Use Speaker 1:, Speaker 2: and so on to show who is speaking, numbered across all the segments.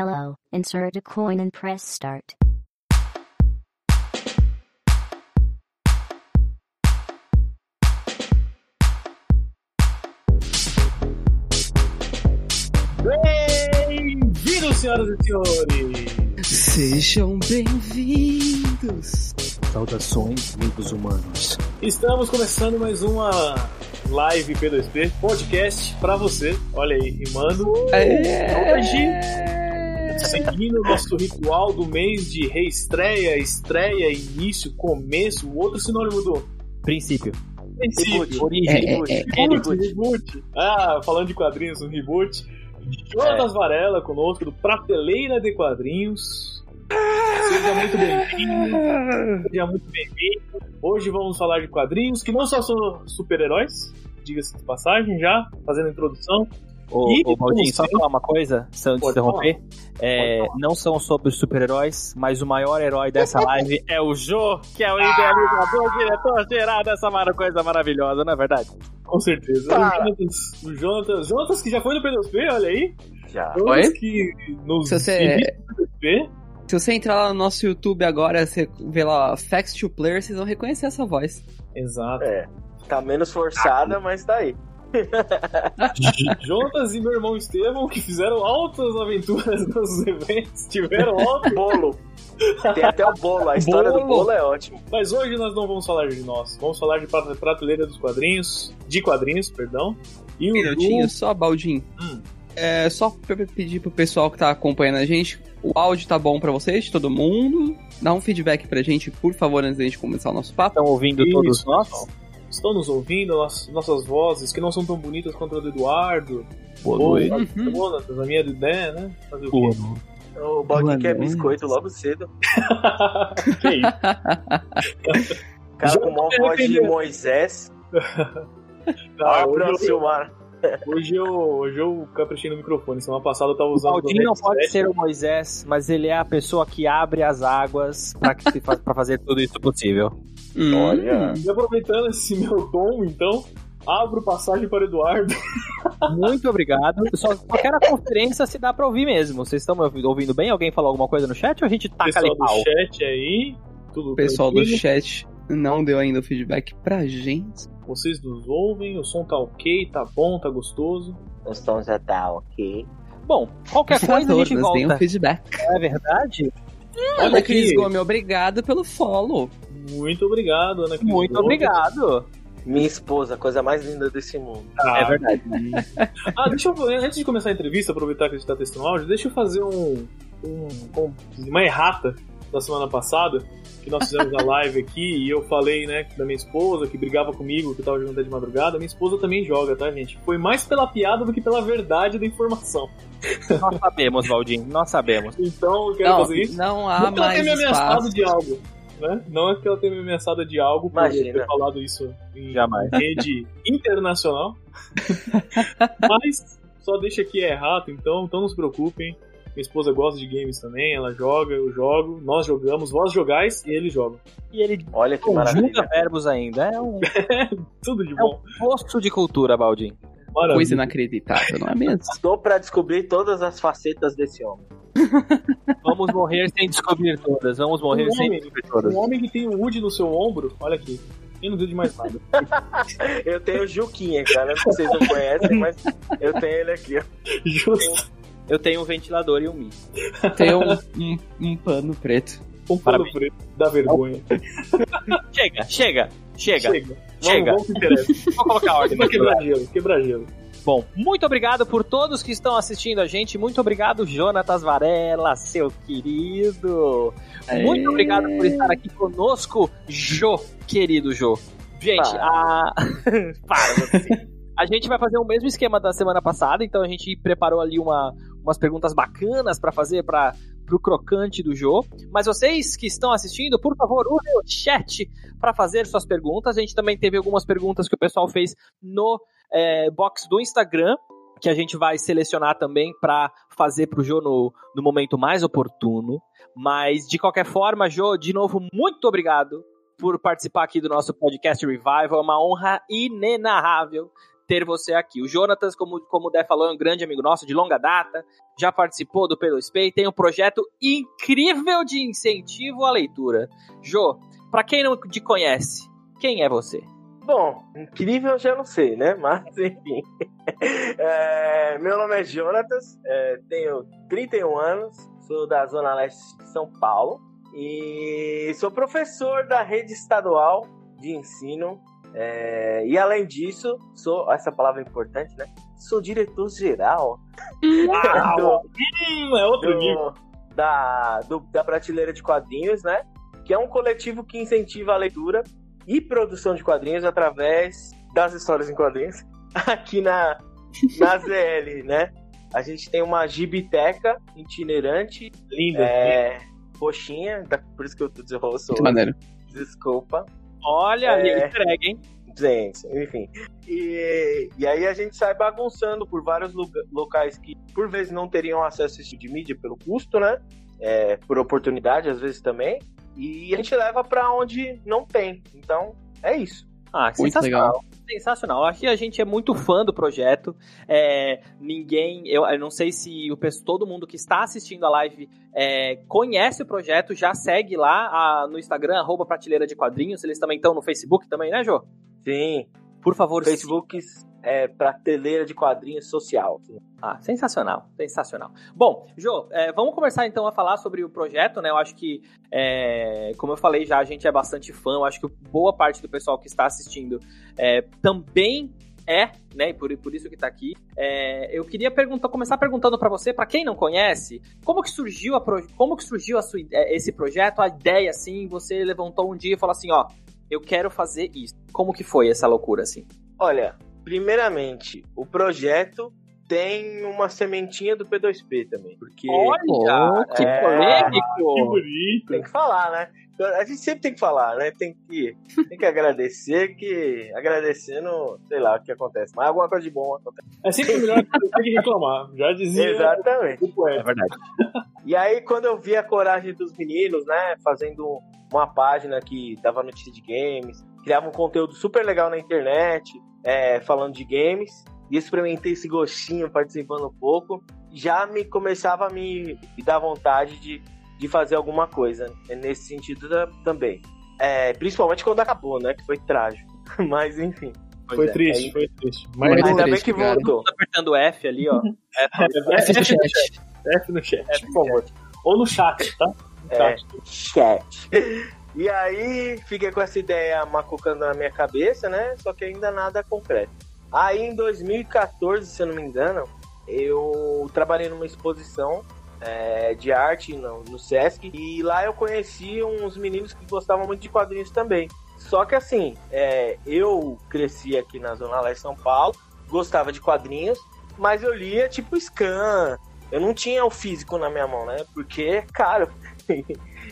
Speaker 1: Hello, insert a coin and press start.
Speaker 2: Bem-vindos, senhoras e senhores!
Speaker 3: Sejam bem-vindos!
Speaker 4: Saudações, amigos humanos.
Speaker 2: Estamos começando mais uma live P2P, podcast pra você. Olha aí, rimando.
Speaker 3: É...
Speaker 2: Hoje, seguindo o nosso ritual do mês de reestreia, estreia, início, começo, o outro sinônimo do
Speaker 4: Princípio.
Speaker 2: princípio.
Speaker 4: Origem.
Speaker 3: É, é, é.
Speaker 2: Reboot, reboot. Ah, falando de quadrinhos, um reboot. Jonas Varela conosco, do Prateleira de Quadrinhos. Seja muito bem-vindo. Seja muito bem-vindo. Hoje vamos falar de quadrinhos que não só são super-heróis, diga-se de passagem já, fazendo a introdução.
Speaker 4: Ô,
Speaker 2: E,
Speaker 4: ô Baldinho,
Speaker 2: como
Speaker 4: só falar uma coisa, se antes de
Speaker 2: Pode
Speaker 4: interromper. É, não são sobre os super-heróis, mas o maior herói dessa live é o Jô, que é o idealizador, diretor geral dessa coisa maravilhosa, não é verdade?
Speaker 2: Com certeza.
Speaker 3: Tá.
Speaker 2: O Jonatas, o Jonatas, que já foi no P2P, olha aí.
Speaker 5: Já.
Speaker 2: Jonatas
Speaker 3: Oi?
Speaker 2: que nos
Speaker 3: Se você,
Speaker 2: inicia do P2P.
Speaker 3: se você entrar lá no nosso YouTube agora, você vê lá Facts to Player, vocês vão reconhecer essa voz.
Speaker 2: Exato.
Speaker 5: É. Tá menos forçada, mas tá aí.
Speaker 2: Jonatas e meu irmão Estevão, que fizeram altas aventuras nos eventos, tiveram altas.
Speaker 5: Bolo. Tem até o bolo. A história do
Speaker 3: Bolo.
Speaker 5: bolo é ótima.
Speaker 2: Mas hoje nós não vamos falar de nós. Vamos falar de prate- prateleira dos quadrinhos. De quadrinhos, perdão. E
Speaker 3: Um
Speaker 2: o
Speaker 3: minutinho,
Speaker 2: Lu-
Speaker 3: só, Baldinho.
Speaker 2: Hum.
Speaker 3: É, só pra pedir pro pessoal que tá acompanhando a gente, o áudio tá bom pra vocês, de todo mundo? Dá um feedback pra gente, por favor, antes da gente começar o nosso papo.
Speaker 4: Estão ouvindo
Speaker 2: Isso,
Speaker 4: todos nós?
Speaker 2: Estão nos ouvindo, nossas, nossas vozes, que não são tão bonitas quanto a do Eduardo.
Speaker 4: Boa
Speaker 2: ou
Speaker 4: noite.
Speaker 2: a
Speaker 3: Uhum.
Speaker 2: Jonatas, a minha do Dan, né? Fazer o
Speaker 4: Boa
Speaker 2: quê?
Speaker 4: noite.
Speaker 5: O Baldinho quer biscoito logo cedo.
Speaker 2: que isso?
Speaker 5: Cara
Speaker 2: Já
Speaker 5: com uma voz de. Moisés.
Speaker 2: Ah,
Speaker 5: Abra o seu mar.
Speaker 2: Hoje, eu, hoje eu caprichei no microfone. Semana passada eu tava
Speaker 4: O
Speaker 2: usando
Speaker 4: Baldinho não
Speaker 2: headset.
Speaker 4: pode ser o Moisés, mas ele é a pessoa que abre as águas pra, que se fa- pra fazer tudo isso possível.
Speaker 3: Hum.
Speaker 5: Olha.
Speaker 2: E aproveitando esse meu tom, então, abro passagem para o Eduardo.
Speaker 4: Muito obrigado. Só qualquer conferência se dá pra ouvir mesmo. Vocês estão ouvindo bem? Alguém falou alguma coisa no chat ou a gente taca
Speaker 2: Pessoal
Speaker 4: ali
Speaker 2: do
Speaker 4: pau?
Speaker 2: chat aí. Tudo
Speaker 3: O pessoal do
Speaker 2: tranquilo?
Speaker 3: chat não deu ainda o feedback pra gente.
Speaker 2: Vocês nos ouvem, o som tá ok, tá bom, tá gostoso.
Speaker 5: O som já tá ok.
Speaker 4: Bom, qualquer
Speaker 3: Por
Speaker 4: coisa a
Speaker 3: favor,
Speaker 4: gente
Speaker 3: nos deem um
Speaker 4: volta.
Speaker 3: feedback.
Speaker 4: É verdade?
Speaker 3: Ana Cris. Gomes, obrigado pelo follow.
Speaker 2: Muito obrigado, Ana Cris
Speaker 4: Muito
Speaker 2: Gomes.
Speaker 4: obrigado.
Speaker 5: Minha esposa, a coisa mais linda desse mundo.
Speaker 2: Ah,
Speaker 4: É verdade.
Speaker 2: Ah, deixa eu, antes de começar a entrevista, aproveitar que a gente tá testando áudio, deixa eu fazer um, um, um- uma errata da semana passada, que nós fizemos a live aqui, e eu falei, né, da minha esposa, que brigava comigo, que tava jogando até de madrugada. Minha esposa também joga, tá, gente? Foi mais pela piada do que pela verdade da informação.
Speaker 4: Nós sabemos, Valdinho, nós sabemos.
Speaker 2: Então, eu quero
Speaker 3: Não,
Speaker 2: fazer isso.
Speaker 3: não há
Speaker 2: Não que ela
Speaker 3: mais
Speaker 2: tenha me ameaçado de algo, né? Não é que ela tenha me ameaçado de algo por
Speaker 5: Imagina.
Speaker 2: ter falado isso em
Speaker 4: Jamais.
Speaker 2: rede internacional. Mas só deixa aqui é errado, então, então não se preocupem. Minha esposa gosta de games também, ela joga, eu jogo, nós jogamos, vós jogais e ele joga.
Speaker 4: E ele
Speaker 5: Olha que
Speaker 4: conjuga verbos ainda. É um,
Speaker 2: Tudo de
Speaker 4: é
Speaker 2: bom.
Speaker 4: um posto de cultura, Baldinho.
Speaker 2: Maravilha.
Speaker 3: Coisa inacreditável, não é mesmo?
Speaker 5: Estou pra descobrir todas as facetas desse homem.
Speaker 4: Vamos morrer sem descobrir todas. Vamos morrer
Speaker 2: Um
Speaker 4: sem
Speaker 2: homem,
Speaker 4: descobrir todas.
Speaker 2: um homem que tem um Woody no seu ombro, olha aqui. Eu não digo de mais nada.
Speaker 5: Eu tenho o Juquinha, cara. Não sei se vocês não conhecem, mas eu tenho ele aqui, ó.
Speaker 2: Justo.
Speaker 4: Eu tenho um ventilador e um Mi.
Speaker 3: Tem um, um, um pano preto.
Speaker 2: Um pano
Speaker 4: Parabéns.
Speaker 2: preto. Dá vergonha.
Speaker 4: Chega, chega, chega.
Speaker 2: Chega.
Speaker 4: Chega.
Speaker 2: Vamos, vamos.
Speaker 4: Vou colocar a ordem. No
Speaker 2: quebrar gelo, quebrar gelo.
Speaker 4: Bom, muito obrigado por todos que estão assistindo a gente. Muito obrigado, Jonatas Varela, seu querido. Muito
Speaker 3: Aê.
Speaker 4: obrigado por estar aqui conosco, Jô, querido Jô. Gente,
Speaker 5: Para.
Speaker 4: a. Para, você. A gente vai fazer o mesmo esquema da semana passada, então a gente preparou ali uma, umas perguntas bacanas pra fazer para pro crocante do Jô. Mas vocês que estão assistindo, por favor, usem o chat para fazer suas perguntas. A gente também teve algumas perguntas que o pessoal fez no é, box do Instagram, que a gente vai selecionar também para fazer pro Jô no, no momento mais oportuno. Mas, de qualquer forma, Jô, de novo, muito obrigado por participar aqui do nosso podcast Revival. É uma honra inenarrável ter você aqui. O Jonatas, como, como o Dé falou, é um grande amigo nosso de longa data, já participou do Pelo Spay, tem um projeto incrível de incentivo à leitura. Jô, para quem não te conhece, quem é você?
Speaker 5: Bom, incrível eu já não sei, né? Mas, enfim. É, meu nome é Jonatas, é, tenho 31 anos, sou da Zona Leste de São Paulo e sou professor da rede estadual de ensino. É, e além disso, sou. Essa palavra é importante, né? Sou diretor-geral
Speaker 2: Uau! Hum, é outro
Speaker 5: do, da, do- da Prateleira de Quadrinhos, né? Que é um coletivo que incentiva a leitura e produção de quadrinhos através das histórias em quadrinhos aqui na, na ZL, né? A gente tem uma gibiteca itinerante,
Speaker 2: Linda.
Speaker 5: é, roxinha, da- por isso que eu tô
Speaker 3: maneiro.
Speaker 5: desculpa.
Speaker 4: Olha
Speaker 5: É.
Speaker 4: easter egg, hein?
Speaker 5: Gente, enfim. E, e aí a gente sai bagunçando por vários locais que, por vezes, não teriam acesso a esse tipo de mídia pelo custo, né? É, por oportunidade, às vezes também. E a gente leva pra onde não tem. Então, é isso.
Speaker 4: Ah,
Speaker 3: Muito
Speaker 4: sensacional. Sensacional. Aqui a gente é muito fã do projeto. É, ninguém, eu, eu não sei se o todo mundo que está assistindo a live é, conhece o projeto, já segue lá a- no Instagram, arroba Prateleira de Quadrinhos. Eles também estão no Facebook também, né, Jô?
Speaker 5: Sim.
Speaker 4: Por favor,
Speaker 5: Facebook é prateleira de quadrinhos social.
Speaker 4: Ah, sensacional, sensacional. Bom, Jô, é, vamos começar então a falar sobre o projeto, né? Eu acho que, é, como eu falei já, a gente é bastante fã. Eu acho que boa parte do pessoal que está assistindo é, também é, né? E por, por isso que tá aqui. É, eu queria perguntar, começar perguntando para você, para quem não conhece, como que surgiu a como que surgiu a sua, ide- esse projeto, a ideia assim? Você levantou um dia e falou assim, ó, eu quero fazer isso. Como que foi essa loucura assim?
Speaker 5: Olha, primeiramente, o projeto tem uma sementinha do P2P também. Porque
Speaker 4: Olha, que
Speaker 5: é,
Speaker 4: polêmico!
Speaker 2: Que bonito.
Speaker 5: tem que falar, né? A gente sempre tem que falar, né? Tem que, tem que agradecer, que agradecendo, sei lá o que acontece. Mas alguma coisa de bom acontece.
Speaker 2: É sempre melhor que você que reclamar. Já dizia
Speaker 5: Exatamente.
Speaker 2: o poeta.
Speaker 4: verdade.
Speaker 5: E aí, quando eu vi a coragem dos meninos, né, fazendo uma página que dava notícia de games, criava um conteúdo super legal na internet, é, falando de games, e experimentei esse gostinho participando um pouco, já me começava a me, me dar vontade de, de fazer alguma coisa né, nesse sentido da- também. É, principalmente quando acabou, né, que foi trágico. Mas enfim,
Speaker 2: Foi
Speaker 5: é,
Speaker 2: triste,
Speaker 5: aí-
Speaker 2: foi triste. Mas
Speaker 5: ainda bem
Speaker 3: triste,
Speaker 5: que
Speaker 3: cara.
Speaker 5: voltou.
Speaker 4: Tô apertando F ali, ó.
Speaker 2: F no chat. F no chat, por favor. Ou no chat, tá? No
Speaker 5: É.
Speaker 2: chat.
Speaker 5: chat. E aí, fiquei com essa ideia macucando na minha cabeça, né? Só que ainda nada concreto. Aí, em 2014, se eu não me engano, eu trabalhei numa exposição é, de arte no, no Sesc. E lá eu conheci uns meninos que gostavam muito de quadrinhos também. Só que assim, é, eu cresci aqui na Zona Leste de São Paulo, gostava de quadrinhos, mas eu lia tipo scan. Eu não tinha o físico na minha mão, né? Porque é caro.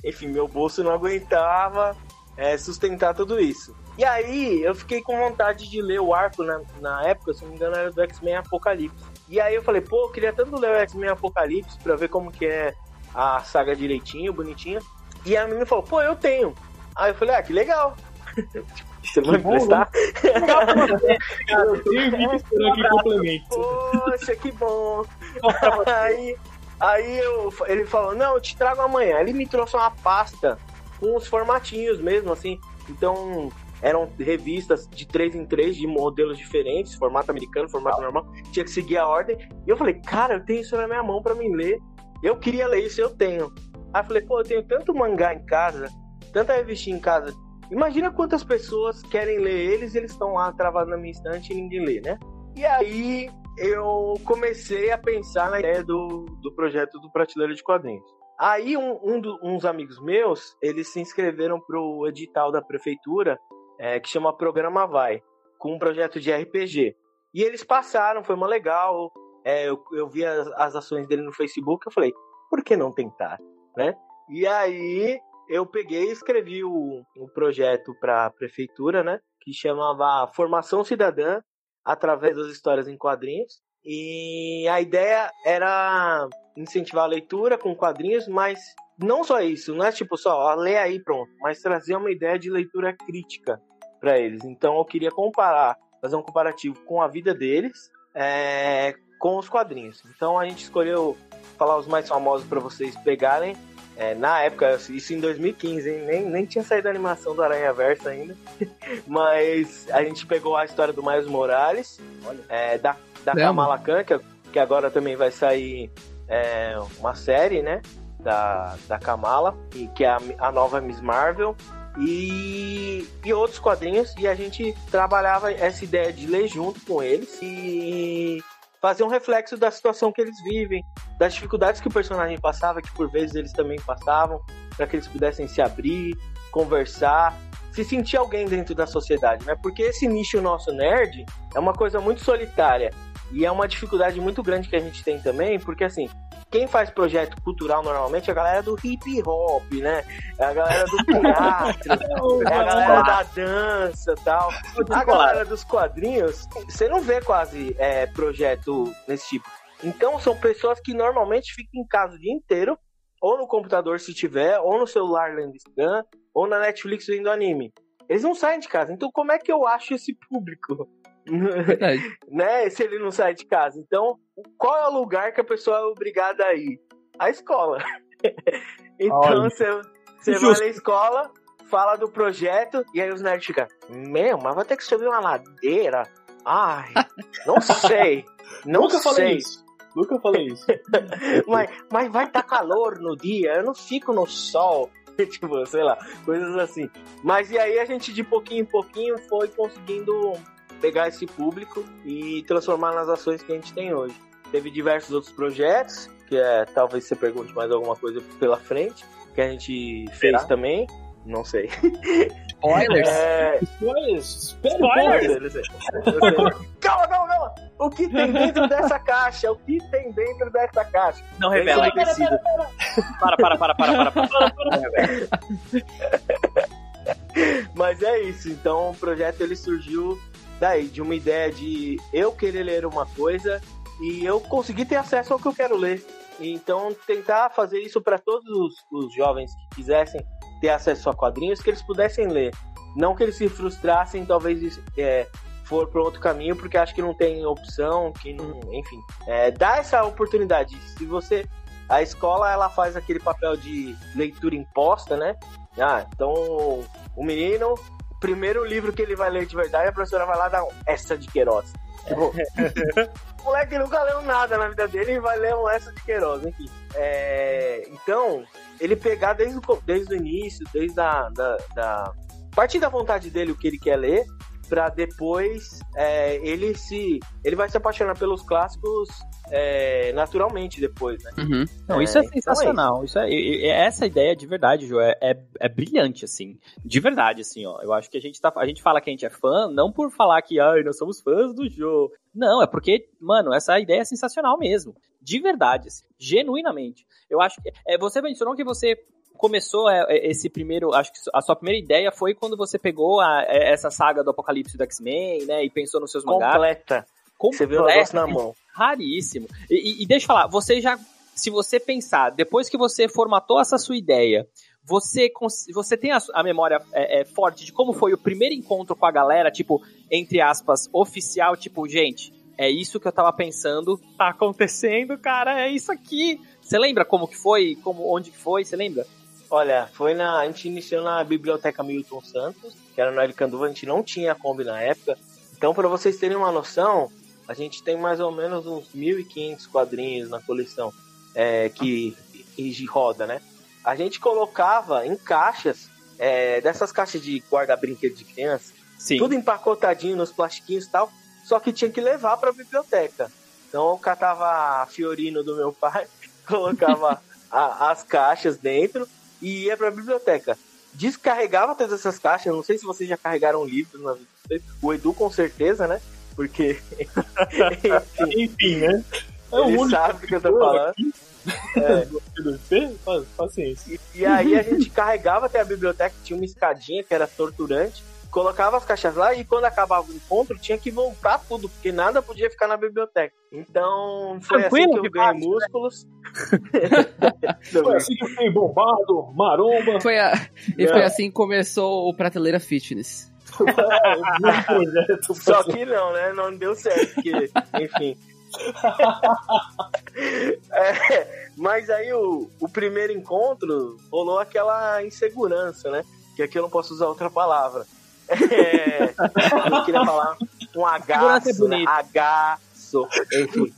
Speaker 5: Enfim, meu bolso não aguentava é, sustentar tudo isso. E aí, eu fiquei com vontade de ler o arco na, na época, se não me engano, era do X-Men Apocalipse. E aí eu falei, pô, eu queria tanto ler o X-Men Apocalipse pra ver como que é a saga direitinho, bonitinho. E a menina falou, pô, eu tenho. Aí eu falei, ah, que legal. Você vai emprestar?
Speaker 2: Eu tenho esperando aqui complemento.
Speaker 5: Poxa, que bom. aí, aí eu, ele falou, não, eu te trago amanhã. Ele me trouxe uma pasta com os formatinhos mesmo, assim. Então, eram revistas de 3 em 3 de modelos diferentes, formato americano, formato normal. Tinha que seguir a ordem. E eu falei, cara, eu tenho isso na minha mão pra mim ler. Eu queria ler isso, eu tenho. Aí eu falei, pô, eu tenho tanto mangá em casa, tanta revistinha em casa. Imagina quantas pessoas querem ler eles e eles estão lá travados na minha estante e ninguém lê, né? E aí eu comecei a pensar na ideia do, do projeto do Prateleira de Quadrinhos. Aí um, um do- uns amigos meus, eles se inscreveram pro edital da prefeitura, é, que chama Programa Vai, com um projeto de RPG. E eles passaram, foi uma legal. É, eu, eu vi as, as ações dele no Facebook, eu falei, por que não tentar, né? E aí eu peguei e escrevi o, o projeto para a prefeitura, né? Que chamava Formação Cidadã através das histórias em quadrinhos. E a ideia era incentivar a leitura com quadrinhos, mas não só isso, não é tipo só, ó, lê aí pronto, mas trazer uma ideia de leitura crítica para eles. Então eu queria comparar fazer um comparativo com a vida deles é, com os quadrinhos. Então a gente escolheu falar os mais famosos para vocês pegarem. É, na época, isso em 2015, hein? Nem, nem tinha saído a animação do Aranha Verso ainda. Mas a gente pegou a história do Miles Morales, é, da, da Kamala Khan, que, que agora também vai sair é, uma série, né? Da, da Kamala, que é a, a nova Miss Marvel e, e outros quadrinhos. E a gente trabalhava essa ideia de ler junto com eles e fazer um reflexo da situação que eles vivem, das dificuldades que o personagem passava, que por vezes eles também passavam, para que eles pudessem se abrir, conversar, se sentir alguém dentro da sociedade, né? Porque esse nicho nosso nerd é uma coisa muito solitária e é uma dificuldade muito grande que a gente tem também, porque assim, quem faz projeto cultural normalmente é a galera do hip hop, né? É a galera do teatro, é a galera da dança tal. A galera dos quadrinhos, você não vê quase é, projeto desse tipo. Então são pessoas que normalmente ficam em casa o dia inteiro, ou no computador se tiver, ou no celular lendo scan, ou na Netflix vendo anime. Eles não saem de casa. Então como é que eu acho esse público? né? Se ele não sai de casa. Então, qual é o lugar que a pessoa é obrigada a ir? A escola. então, você, você vai na escola, fala do projeto, e aí os nerds ficam, meu, mas vai ter que subir uma ladeira? Ai, não sei. Não
Speaker 2: Nunca
Speaker 5: sei.
Speaker 2: falei isso. Nunca falei isso.
Speaker 5: mas, mas vai estar tá calor no dia, eu não fico no sol. tipo, sei lá, coisas assim. Mas e aí a gente de pouquinho em pouquinho foi conseguindo pegar esse público e transformar nas ações que a gente tem hoje. Teve diversos outros projetos, que é talvez você pergunte mais alguma coisa pela frente, que a gente fez também. Não sei.
Speaker 3: Spoilers?
Speaker 5: É...
Speaker 2: Spoilers!
Speaker 5: Spoilers! calma, calma, calma! O que tem dentro dessa caixa? O que tem dentro dessa caixa?
Speaker 4: Não revela.
Speaker 5: Tem tecido.
Speaker 4: Para, para, para, para, para, para.
Speaker 5: Mas é isso. Então o projeto ele surgiu daí, de uma ideia de eu querer ler uma coisa e eu conseguir ter acesso ao que eu quero ler. Então, tentar fazer isso para todos os, os, jovens que quisessem ter acesso a quadrinhos, que eles pudessem ler. Não que eles se frustrassem, talvez é, for para outro caminho, porque acho que não tem opção, que não, enfim. É, dá essa oportunidade. Se você. A escola ela faz aquele papel de leitura imposta, né? Ah, então o menino primeiro livro que ele vai ler de verdade, a professora vai lá dar um essa de Queiroz. Tipo, o moleque nunca leu nada na vida dele e vai ler um essa de Queiroz, enfim. É, então, ele pegar desde o, desde o início, desde a da, da partir da vontade dele o que ele quer ler, para depois é, ele se ele vai se apaixonar pelos clássicos é, naturalmente depois, né?
Speaker 4: Uhum. Não, isso é, é sensacional. Então é isso. isso é, essa ideia de verdade, João, é, é, é, brilhante, assim. De verdade, assim, ó. Eu acho que a gente tá. A gente fala que a gente é fã, não por falar que ai, nós somos fãs do jogo. Não, é porque, mano, essa ideia é sensacional mesmo. De verdade, assim, genuinamente. Eu acho que. É, você mencionou que você começou é, é, esse primeiro, acho que a sua primeira ideia foi quando você pegou a, essa saga do Apocalipse do X-Men, né, e pensou nos seus mangás.
Speaker 5: Completa. Você viu o negócio na mão.
Speaker 4: Raríssimo. E, e, e deixa eu falar, você já, se você pensar, depois que você formatou essa sua ideia, você, você tem a, a memória é, é, forte de como foi o primeiro encontro com a galera, tipo, entre aspas, oficial, tipo, gente, é isso que eu tava pensando, tá acontecendo, cara, é isso aqui. Você lembra como que foi, como, onde que foi, você lembra?
Speaker 5: Olha, foi na. A gente iniciou na Biblioteca Milton Santos, que era no Elicanduva, a gente não tinha Kombi na época. Então, para vocês terem uma noção, a gente tem mais ou menos uns 1.500 quadrinhos na coleção é, que, que roda, né? A gente colocava em caixas, é, dessas caixas de guarda-brinquedo de criança, Sim. tudo empacotadinho nos plastiquinhos e tal, só que tinha que levar para a biblioteca. Então eu catava a Fiorino do meu pai, colocava a, as caixas dentro e ia para a biblioteca. Descarregava todas essas caixas, não sei se vocês já carregaram livros na vida, o Edu com certeza, né? Porque.
Speaker 2: Enfim, né?
Speaker 5: É o Ele sabe que eu tô falando.
Speaker 2: É. Paciência.
Speaker 5: E, e aí a gente carregava até a biblioteca, tinha uma escadinha que era torturante colocava as caixas lá e quando acabava o encontro tinha que voltar tudo, porque nada podia ficar na biblioteca. Então foi Tranquilo, assim que eu ganhei parte, músculos.
Speaker 2: Né? foi assim que eu bombado, maromba.
Speaker 3: Foi a... E foi assim que começou o Prateleira Fitness.
Speaker 2: Projeto.
Speaker 5: Só que não, né? Não deu certo, porque, enfim. É, mas aí o, o primeiro encontro rolou aquela insegurança, né? Que aqui eu não posso usar outra palavra. É, eu queria falar um agaço,
Speaker 4: é
Speaker 5: né? agaço, enfim.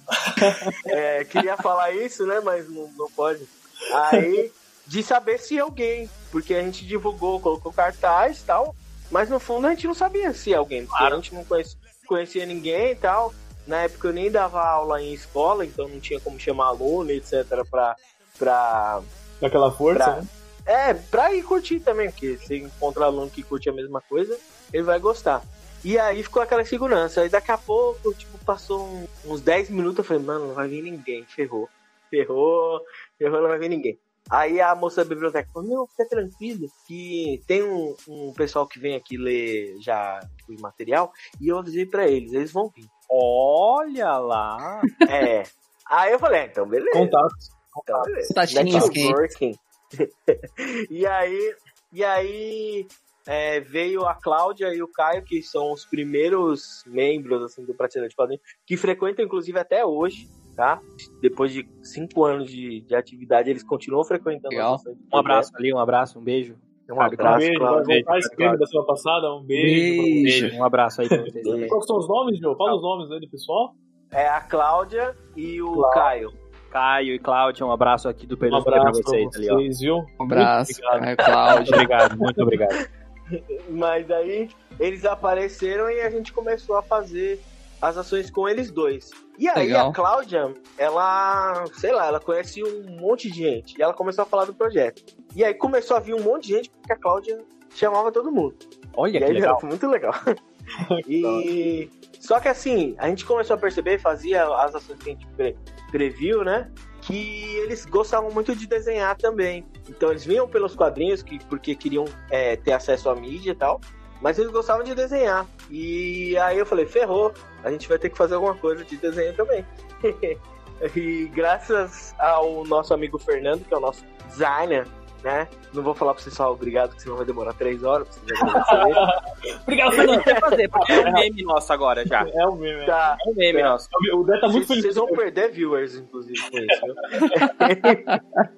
Speaker 5: É, queria falar isso, né? Mas não, não pode. Aí, de saber se alguém, porque a gente divulgou, colocou cartaz e tal, mas no fundo a gente não sabia se alguém, porque a gente não conhecia, conhecia ninguém e tal. Na época eu nem dava aula em escola, então não tinha como chamar aluno, etc, pra, pra
Speaker 2: Daquela força,
Speaker 5: Pra-
Speaker 2: né?
Speaker 5: É, pra ir curtir também, porque se encontrar aluno que curte a mesma coisa, ele vai gostar. E aí ficou aquela segurança. Aí daqui a pouco, tipo, passou um- uns 10 minutos, eu falei, mano, não vai vir ninguém, ferrou. Ferrou, ferrou, não vai vir ninguém. Aí a moça da biblioteca falou, não, fica tranquilo, que tem um, um pessoal que vem aqui ler já o material, e eu avisei pra eles, eles vão vir.
Speaker 4: Olha lá.
Speaker 5: É. Aí eu falei, ah, então beleza.
Speaker 2: Contatos.
Speaker 5: Então, beleza.
Speaker 3: Tatinhas
Speaker 5: Networking. e aí, e aí é, veio a Cláudia e o Caio, que são os primeiros membros assim, do Prateleira de Quadrinhos, que frequentam inclusive até hoje, tá? Depois de cinco anos de, de atividade, eles continuam frequentando
Speaker 4: Um abraço ali, um abraço, um beijo.
Speaker 5: Um
Speaker 2: Um
Speaker 5: abraço,
Speaker 2: beijo, vai
Speaker 5: Cláudia.
Speaker 2: voltar esse da semana passada. Um beijo.
Speaker 3: Beijo.
Speaker 4: Beijo, um abraço aí pra vocês.
Speaker 2: Quais são os nomes, Joe? Fala os nomes aí do pessoal.
Speaker 5: É a Cláudia e o
Speaker 2: Cláudia.
Speaker 5: Caio.
Speaker 4: Caio e Cláudia, um abraço aqui do
Speaker 2: Um
Speaker 4: Peru
Speaker 2: abraço
Speaker 4: pra
Speaker 2: pra
Speaker 4: vocês ali, ó.
Speaker 2: vocês, viu?
Speaker 3: Um abraço. Caio Cláudio.
Speaker 4: Muito obrigado, muito obrigado.
Speaker 5: Mas aí eles apareceram e a gente começou a fazer as ações com eles dois. E aí
Speaker 3: Legal.
Speaker 5: a Cláudia, ela, sei lá, ela conhece um monte de gente. E ela começou a falar do projeto. E aí começou a vir um monte de gente porque a Cláudia chamava todo mundo.
Speaker 4: Olha
Speaker 5: e
Speaker 4: que
Speaker 5: aí
Speaker 4: legal.
Speaker 5: foi muito legal. e só que assim, a gente começou a perceber, fazia as ações que a gente pre- previu, né? Que eles gostavam muito de desenhar também. Então eles vinham pelos quadrinhos que, porque queriam é, ter acesso à mídia e tal. Mas eles gostavam de desenhar. E aí eu falei, ferrou, a gente vai ter que fazer alguma coisa de desenho também. e graças ao nosso amigo Fernando, que é o nosso designer, né? Não vou falar pra vocês só obrigado, porque senão vai demorar três horas pra vocês agradecerem.
Speaker 2: Obrigado, Fernando.
Speaker 4: vai fazer, porque é um meme nosso agora já.
Speaker 2: É o meme. é.
Speaker 5: Tá.
Speaker 4: É um meme
Speaker 5: É.
Speaker 4: nosso.
Speaker 2: O Dé tá muito
Speaker 5: Vocês
Speaker 2: feliz.
Speaker 5: vocês vão perder viewers, inclusive, com isso. viu?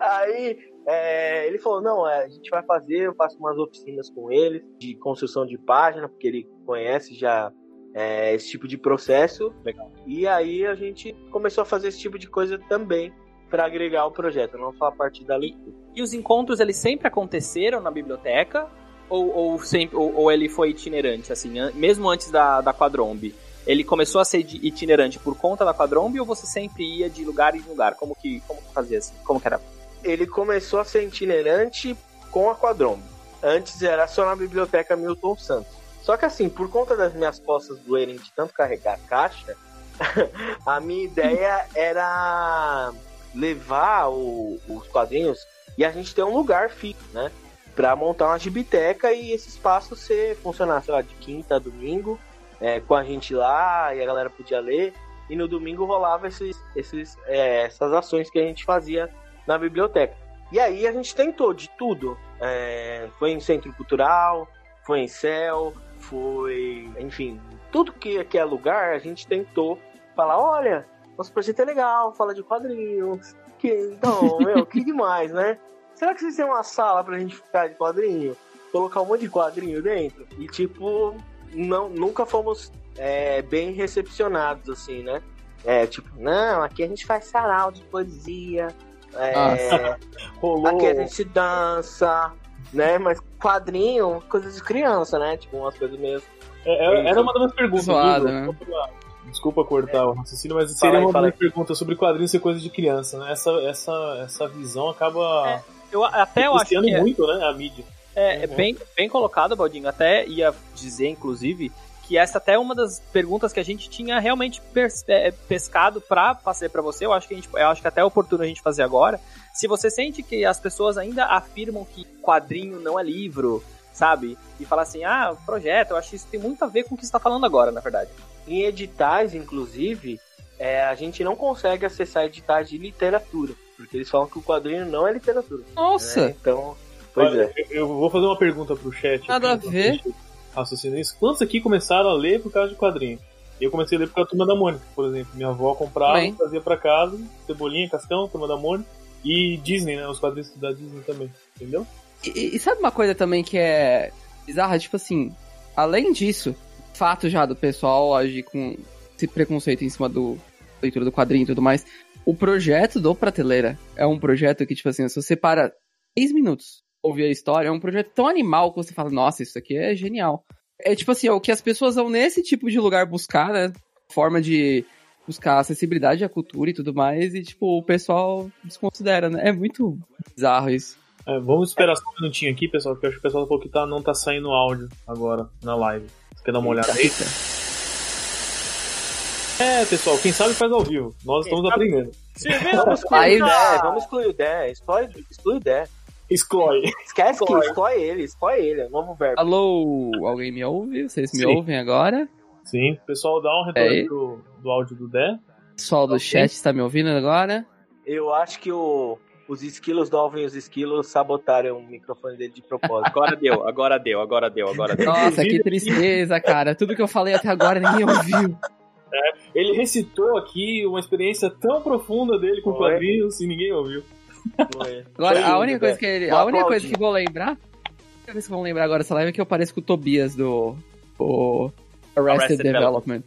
Speaker 5: Aí é, ele falou: não, é, a gente vai fazer, eu faço umas oficinas com ele de construção de página, porque ele conhece já é, esse tipo de processo.
Speaker 4: Legal.
Speaker 5: E aí a gente começou a fazer esse tipo de coisa também para agregar o projeto, não só a parte da leitura.
Speaker 4: E os encontros, eles sempre aconteceram na biblioteca? Ou, ou, sempre, ou, ou ele foi itinerante, assim, mesmo antes da, da Quadrombe? Ele começou a ser itinerante por conta da Quadrombe ou você sempre ia de lugar em lugar? Como que, como que fazia assim? Como que era?
Speaker 5: Ele começou a ser itinerante com a Quadrome. Antes era só na biblioteca Milton Santos. Só que assim, por conta das minhas costas doerem de tanto carregar caixa, a minha ideia era levar o- os quadrinhos e a gente ter um lugar fixo, né? Pra montar uma gibiteca e esse espaço ser funcionar, sei lá, de quinta a domingo, é, com a gente lá e a galera podia ler. E no domingo rolava esses, esses, é, essas ações que a gente fazia na biblioteca. E aí a gente tentou de tudo. É, foi em centro cultural, foi em céu, foi. Enfim, tudo que, que é lugar, a gente tentou falar: olha, nosso projeto é legal, fala de quadrinhos. Que, então, meu, que demais, né? Será que vocês têm uma sala pra gente ficar de quadrinho? Colocar um monte de quadrinho dentro? E tipo, não, nunca fomos é, bem recepcionados, assim, né? É, tipo, não, aqui a gente faz sarau de poesia. É,
Speaker 2: Rolou.
Speaker 5: aqui a gente dança, né? Mas quadrinho, coisas de criança, né? Tipo, umas coisas meio.
Speaker 2: É, é, era uma das minhas perguntas.
Speaker 3: Zoado,
Speaker 2: viu?
Speaker 3: né?
Speaker 2: Desculpa cortar o raciocínio, mas seria
Speaker 5: aí,
Speaker 2: uma minhas perguntas sobre quadrinhos ser coisa de criança, né? Essa, essa, essa visão acaba
Speaker 4: Eu, até eu acho que é,
Speaker 2: muito, né? A mídia.
Speaker 4: é, é
Speaker 2: Uhum.
Speaker 4: bem, bem colocado, Baldinho. Até ia dizer, inclusive, que essa até é uma das perguntas que a gente tinha realmente pers- é, pescado pra fazer pra você. Eu acho que a gente, eu acho que até é oportuno a gente fazer agora. Se você sente que as pessoas ainda afirmam que quadrinho não é livro, sabe? E fala assim, ah, projeto, eu acho que isso tem muito a ver com o que você tá falando agora, na verdade.
Speaker 5: Em editais, inclusive, é, a gente não consegue acessar editais de literatura. Porque eles falam que o quadrinho não é literatura.
Speaker 3: Nossa,
Speaker 5: né? Então, pois
Speaker 2: Olha,
Speaker 5: é.
Speaker 2: eu, eu vou fazer uma pergunta pro chat.
Speaker 3: Nada
Speaker 2: aqui,
Speaker 3: a ver.
Speaker 2: raciocínio isso. Quantos aqui começaram a ler por causa de quadrinho? Eu comecei a ler por causa da Turma da Mônica, por exemplo. Minha avó comprava,
Speaker 3: Bem.
Speaker 2: trazia pra casa, Cebolinha, Cascão, Turma da Mônica. E Disney, né? Os quadrinhos da Disney também, entendeu?
Speaker 3: E, e sabe uma coisa também que é bizarra? Tipo assim, além disso, fato já do pessoal agir com esse preconceito em cima do leitura do quadrinho e tudo mais, o projeto do Prateleira é um projeto que, tipo assim, se você para 10 minutos ouvir a história, é um projeto tão animal que você fala, nossa, isso aqui é genial. É tipo assim, é o que as pessoas vão nesse tipo de lugar buscar, né? Forma de buscar acessibilidade à cultura e tudo mais, e tipo, o pessoal desconsidera, né? É muito bizarro isso.
Speaker 2: É, vamos esperar só um minutinho aqui, pessoal, porque acho que o pessoal falou que tá, não tá saindo áudio agora na live. Quer dar uma olhada aí? É, pessoal, quem sabe faz ao vivo. Nós
Speaker 5: Quem
Speaker 2: estamos
Speaker 5: sabe-
Speaker 2: aprendendo.
Speaker 5: Vamos excluir
Speaker 3: Aí-
Speaker 5: o Dé, vamos excluir o Dé, exclui, exclui o Dé.
Speaker 2: Exclui.
Speaker 5: Esquece que
Speaker 2: Exclui.
Speaker 5: exclui ele, exclui ele, é um novo verbo.
Speaker 3: Alô, alguém me ouve? Vocês me
Speaker 2: Sim.
Speaker 3: ouvem agora?
Speaker 2: Sim, pessoal, dá um retorno
Speaker 3: É.
Speaker 2: do, do áudio do Dé.
Speaker 3: Pessoal do
Speaker 2: Ok.
Speaker 3: chat está me ouvindo agora?
Speaker 5: Eu acho que o, os esquilos do Alvin e os esquilos sabotaram o microfone dele de propósito.
Speaker 4: Agora deu, agora deu, agora deu, agora deu.
Speaker 3: Nossa, que tristeza, cara. Tudo que eu falei até agora ninguém ouviu.
Speaker 2: Ele recitou aqui uma experiência tão profunda dele com
Speaker 5: Foi.
Speaker 2: quadrinhos e ninguém ouviu.
Speaker 5: Foi-
Speaker 3: Agora,
Speaker 5: foi
Speaker 3: a
Speaker 5: lindo,
Speaker 3: única coisa
Speaker 5: Dé.
Speaker 3: que ele,
Speaker 5: Vou
Speaker 3: a única coisa que vou lembrar, a única coisa que vão lembrar agora dessa live é que eu pareço com o Tobias do o Arrested,
Speaker 4: Arrested
Speaker 3: Development.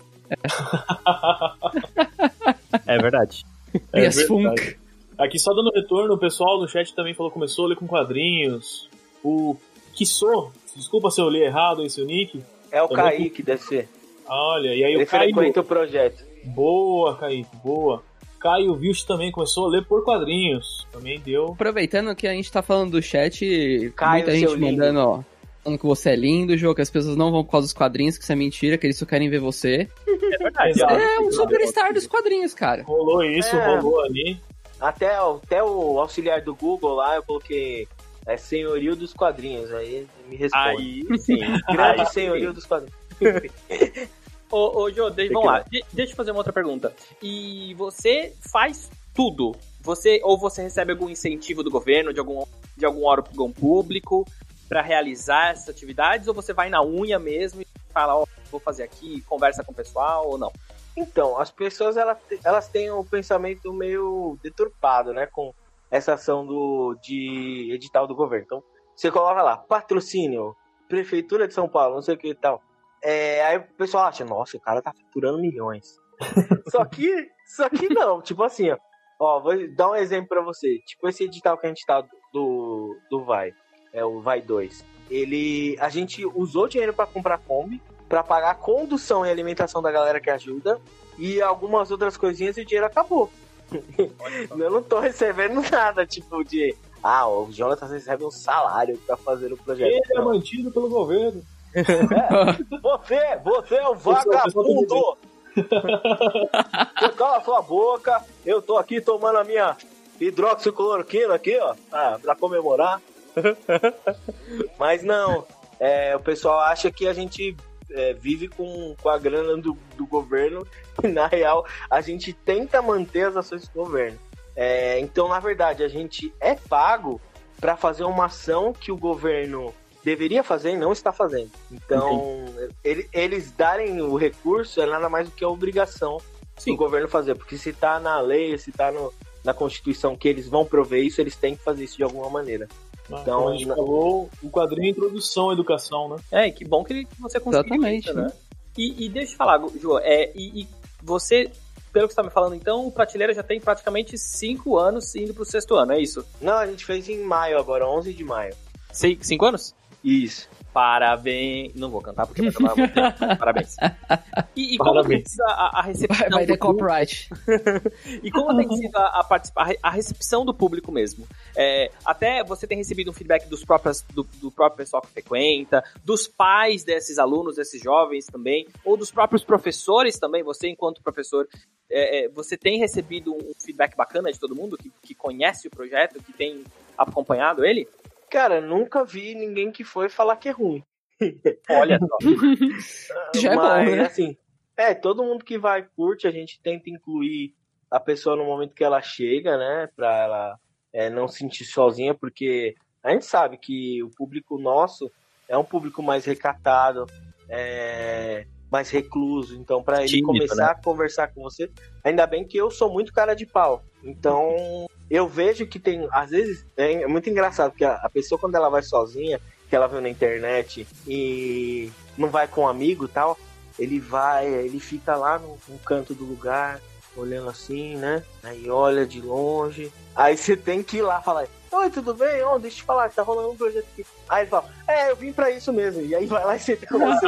Speaker 4: É verdade.
Speaker 2: É
Speaker 3: Tobias
Speaker 2: verdade.
Speaker 3: Funk.
Speaker 2: Aqui só dando retorno, o pessoal no chat também falou que começou a ler com quadrinhos. O Kisso, desculpa se eu li errado esse o nick.
Speaker 5: É o
Speaker 2: Também
Speaker 5: Kaique, deve ser.
Speaker 2: Olha, e aí
Speaker 5: Ele
Speaker 2: o Caio.
Speaker 5: o projeto.
Speaker 2: Boa, Kaique, boa. Caio Vilch também começou a ler por quadrinhos. Também deu.
Speaker 3: Aproveitando que a gente tá falando do chat,
Speaker 5: Caio,
Speaker 3: muita gente
Speaker 5: lindo.
Speaker 3: mandando, ó, falando que você é lindo, Jô, que as pessoas não vão por causa dos quadrinhos, que isso é mentira, que eles só querem ver você.
Speaker 4: É verdade.
Speaker 2: Exato.
Speaker 3: É um superstar dos quadrinhos, cara.
Speaker 2: Rolou isso,
Speaker 5: É.
Speaker 2: rolou ali.
Speaker 5: Até, até o auxiliar do Google lá, eu coloquei é, senhorio dos quadrinhos. Aí me responde.
Speaker 4: Aí sim.
Speaker 5: Grande
Speaker 4: Aí
Speaker 5: senhorio dos quadrinhos.
Speaker 4: Ô, ô Jô, deixa, vamos lá. De- deixa eu fazer uma outra pergunta. E você faz tudo? Você ou você recebe algum incentivo do governo, de algum, de algum órgão público pra realizar essas atividades? Ou você vai na unha mesmo e fala, ó, vou fazer aqui, conversa com o pessoal ou não?
Speaker 5: Então, as pessoas elas, elas têm um pensamento meio deturpado, né? Com essa ação do, de edital do governo. Então, você coloca lá, patrocínio, Prefeitura de São Paulo, não sei o que e tal. É, aí o pessoal acha, nossa, o cara tá faturando milhões. só que, só que não, tipo assim, ó. Ó, vou dar um exemplo pra você. Tipo esse edital que a gente tá do, do Vai, é o Vai 2. Ele, a gente usou dinheiro pra comprar Kombi, pra pagar a condução e alimentação da galera que ajuda e algumas outras coisinhas e o dinheiro acabou. Eu não tô recebendo nada, tipo, de. Ah, o Jonathan recebe um salário pra fazer o projeto.
Speaker 2: Ele é mantido pelo governo.
Speaker 5: Você, você é um
Speaker 2: pessoal
Speaker 5: vagabundo! Você cala sua boca, eu tô aqui tomando a minha hidroxicloroquina aqui, ó, pra comemorar. Mas não, é, o pessoal acha que a gente é, vive com, com a grana do, do governo e, na real, a gente tenta manter as ações do governo. É, então, na verdade, a gente é pago para fazer uma ação que o governo deveria fazer e não está fazendo. Então, ele- eles darem o recurso é nada mais do que a obrigação do governo fazer, porque se tá na lei, se tá no- na Constituição que eles vão prover isso, eles têm que fazer isso de alguma maneira.
Speaker 2: Né?
Speaker 5: Então,
Speaker 2: Como a gente
Speaker 5: na-
Speaker 2: falou, o quadrinho é introdução à educação, né?
Speaker 4: É, e que bom que você conseguiu
Speaker 3: Exatamente,
Speaker 4: isso, né? E, e deixa eu falar, Jô, é, e, e você, pelo que você tá me falando, então, o Prateleira já tem praticamente cinco anos indo pro sexto ano, é isso?
Speaker 5: Não, a gente fez em maio agora, 11 de maio.
Speaker 4: Sei- cinco anos?
Speaker 5: Isso.
Speaker 4: Parabéns. Não vou cantar porque vai tomar muito tempo. Parabéns. E, e como
Speaker 2: Parabéns.
Speaker 4: tem sido a, a recepção
Speaker 3: Vai, vai ter
Speaker 4: do público?
Speaker 3: copyright.
Speaker 4: E como tem sido a, a, a recepção do público mesmo? É, até você tem recebido um feedback dos próprios, do, do próprio pessoal que frequenta, dos pais desses alunos, desses jovens também, ou dos próprios professores também. Você, enquanto professor, é, é, você tem recebido um feedback bacana de todo mundo que, que conhece o projeto, que tem acompanhado ele?
Speaker 5: Cara, nunca vi ninguém que foi falar que é ruim.
Speaker 4: Olha só.
Speaker 3: Já é bom,
Speaker 5: Mas,
Speaker 3: né?
Speaker 5: assim, é, todo mundo que vai curte, a gente tenta incluir a pessoa no momento que ela chega, né? Pra ela é, não se sentir sozinha, porque a gente sabe que o público nosso é um público mais recatado, é, mais recluso. Então, para ele
Speaker 4: Tímido,
Speaker 5: começar
Speaker 4: né?
Speaker 5: a conversar com você, ainda bem que eu sou muito cara de pau. Então, eu vejo que tem, às vezes, é, é muito engraçado, porque a, a pessoa, quando ela vai sozinha, que ela viu na internet e não vai com um amigo tal, ele vai, ele fica lá no, no canto do lugar, olhando assim, né? Aí olha de longe. Aí você tem que ir lá falar: Oi, tudo bem? Oh, deixa eu te falar, tá rolando um projeto aqui. Aí ele fala: É, eu vim pra isso mesmo. E aí vai lá e senta com você.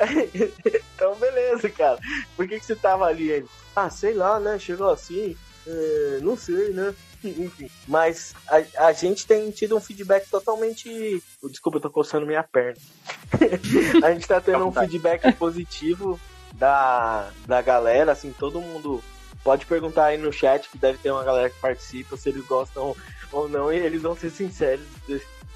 Speaker 5: então, beleza, cara. Por que, que você tava ali? Aí, ah, sei lá, né? Chegou assim. É, não sei, né? Enfim, mas a, a gente tem tido um feedback totalmente. Desculpa, eu tô coçando minha perna. a gente tá tendo um feedback positivo da, da galera, assim, todo mundo pode perguntar aí no chat, que deve ter uma galera que participa, se eles gostam ou não, e eles vão ser sinceros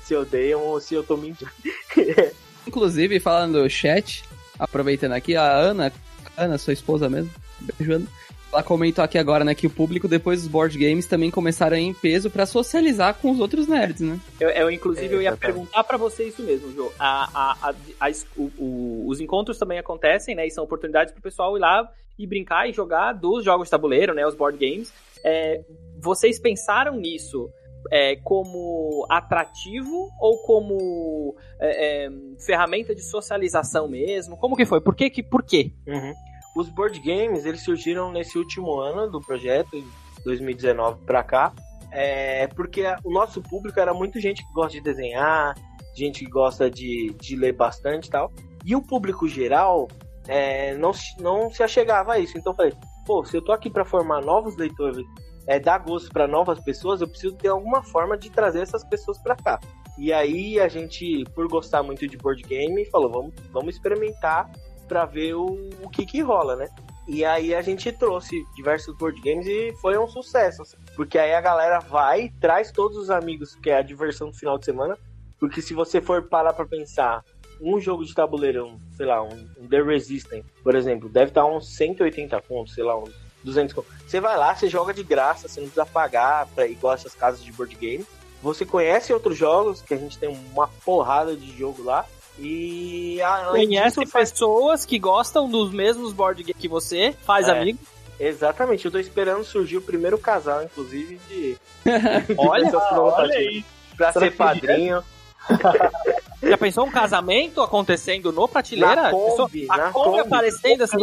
Speaker 5: se- odeiam ou se eu tô mentindo.
Speaker 3: Inclusive, falando do chat, aproveitando aqui, a Ana, Ana, sua esposa mesmo, beijo, Ana, ela comentou aqui agora, né, que o público depois dos board games também começaram a ir em peso pra socializar com os outros nerds, né?
Speaker 4: Eu, eu, inclusive, eu ia perguntar pra você isso mesmo, Jô. A, a, a, a- o- o- os encontros também acontecem, né? E são oportunidades pro pessoal ir lá e brincar e jogar dos jogos de tabuleiro, né? Os board games. É, vocês pensaram nisso é, como atrativo ou como é, é, ferramenta de socialização mesmo? Como que foi? Por que? que por quê?
Speaker 5: Uhum. Os board games, eles surgiram nesse último ano do projeto, em 2019 pra cá, é porque o nosso público era muito gente que gosta de desenhar, gente que gosta de, de ler bastante e tal. E o público geral é, não, não se achegava a isso. Então eu falei, pô, se eu tô aqui pra formar novos leitores, é, dar gosto pra novas pessoas, eu preciso ter alguma forma de trazer essas pessoas pra cá. E aí a gente, por gostar muito de board game, falou, vamos, vamos experimentar pra ver o, o que que rola, né? E aí a gente trouxe diversos board games e foi um sucesso, assim. porque aí a galera vai, traz todos os amigos, que é a diversão do final de semana, porque se você for parar pra pensar, um jogo de tabuleiro, um, sei lá, um, um The Resistance, por exemplo, deve estar uns 180 pontos, sei lá, uns 200 pontos. Você vai lá, você joga de graça, você não precisa pagar pra igual essas casas de board game. Você conhece outros jogos, que a gente tem uma porrada de jogo lá. E
Speaker 4: Conhece
Speaker 5: disso,
Speaker 4: pessoas que gostam dos mesmos board games que você, faz
Speaker 5: É.
Speaker 4: amigo.
Speaker 5: Exatamente, eu tô esperando surgir o primeiro casal, inclusive, de,
Speaker 4: Olha,
Speaker 5: dessas
Speaker 2: Olha aí.
Speaker 5: pra
Speaker 2: Será
Speaker 5: ser
Speaker 2: que
Speaker 5: padrinho.
Speaker 4: Já pensou um casamento acontecendo no prateleira?
Speaker 5: Na Kombi,
Speaker 4: a
Speaker 5: na
Speaker 4: Kombi
Speaker 5: Kombi.
Speaker 4: aparecendo assim,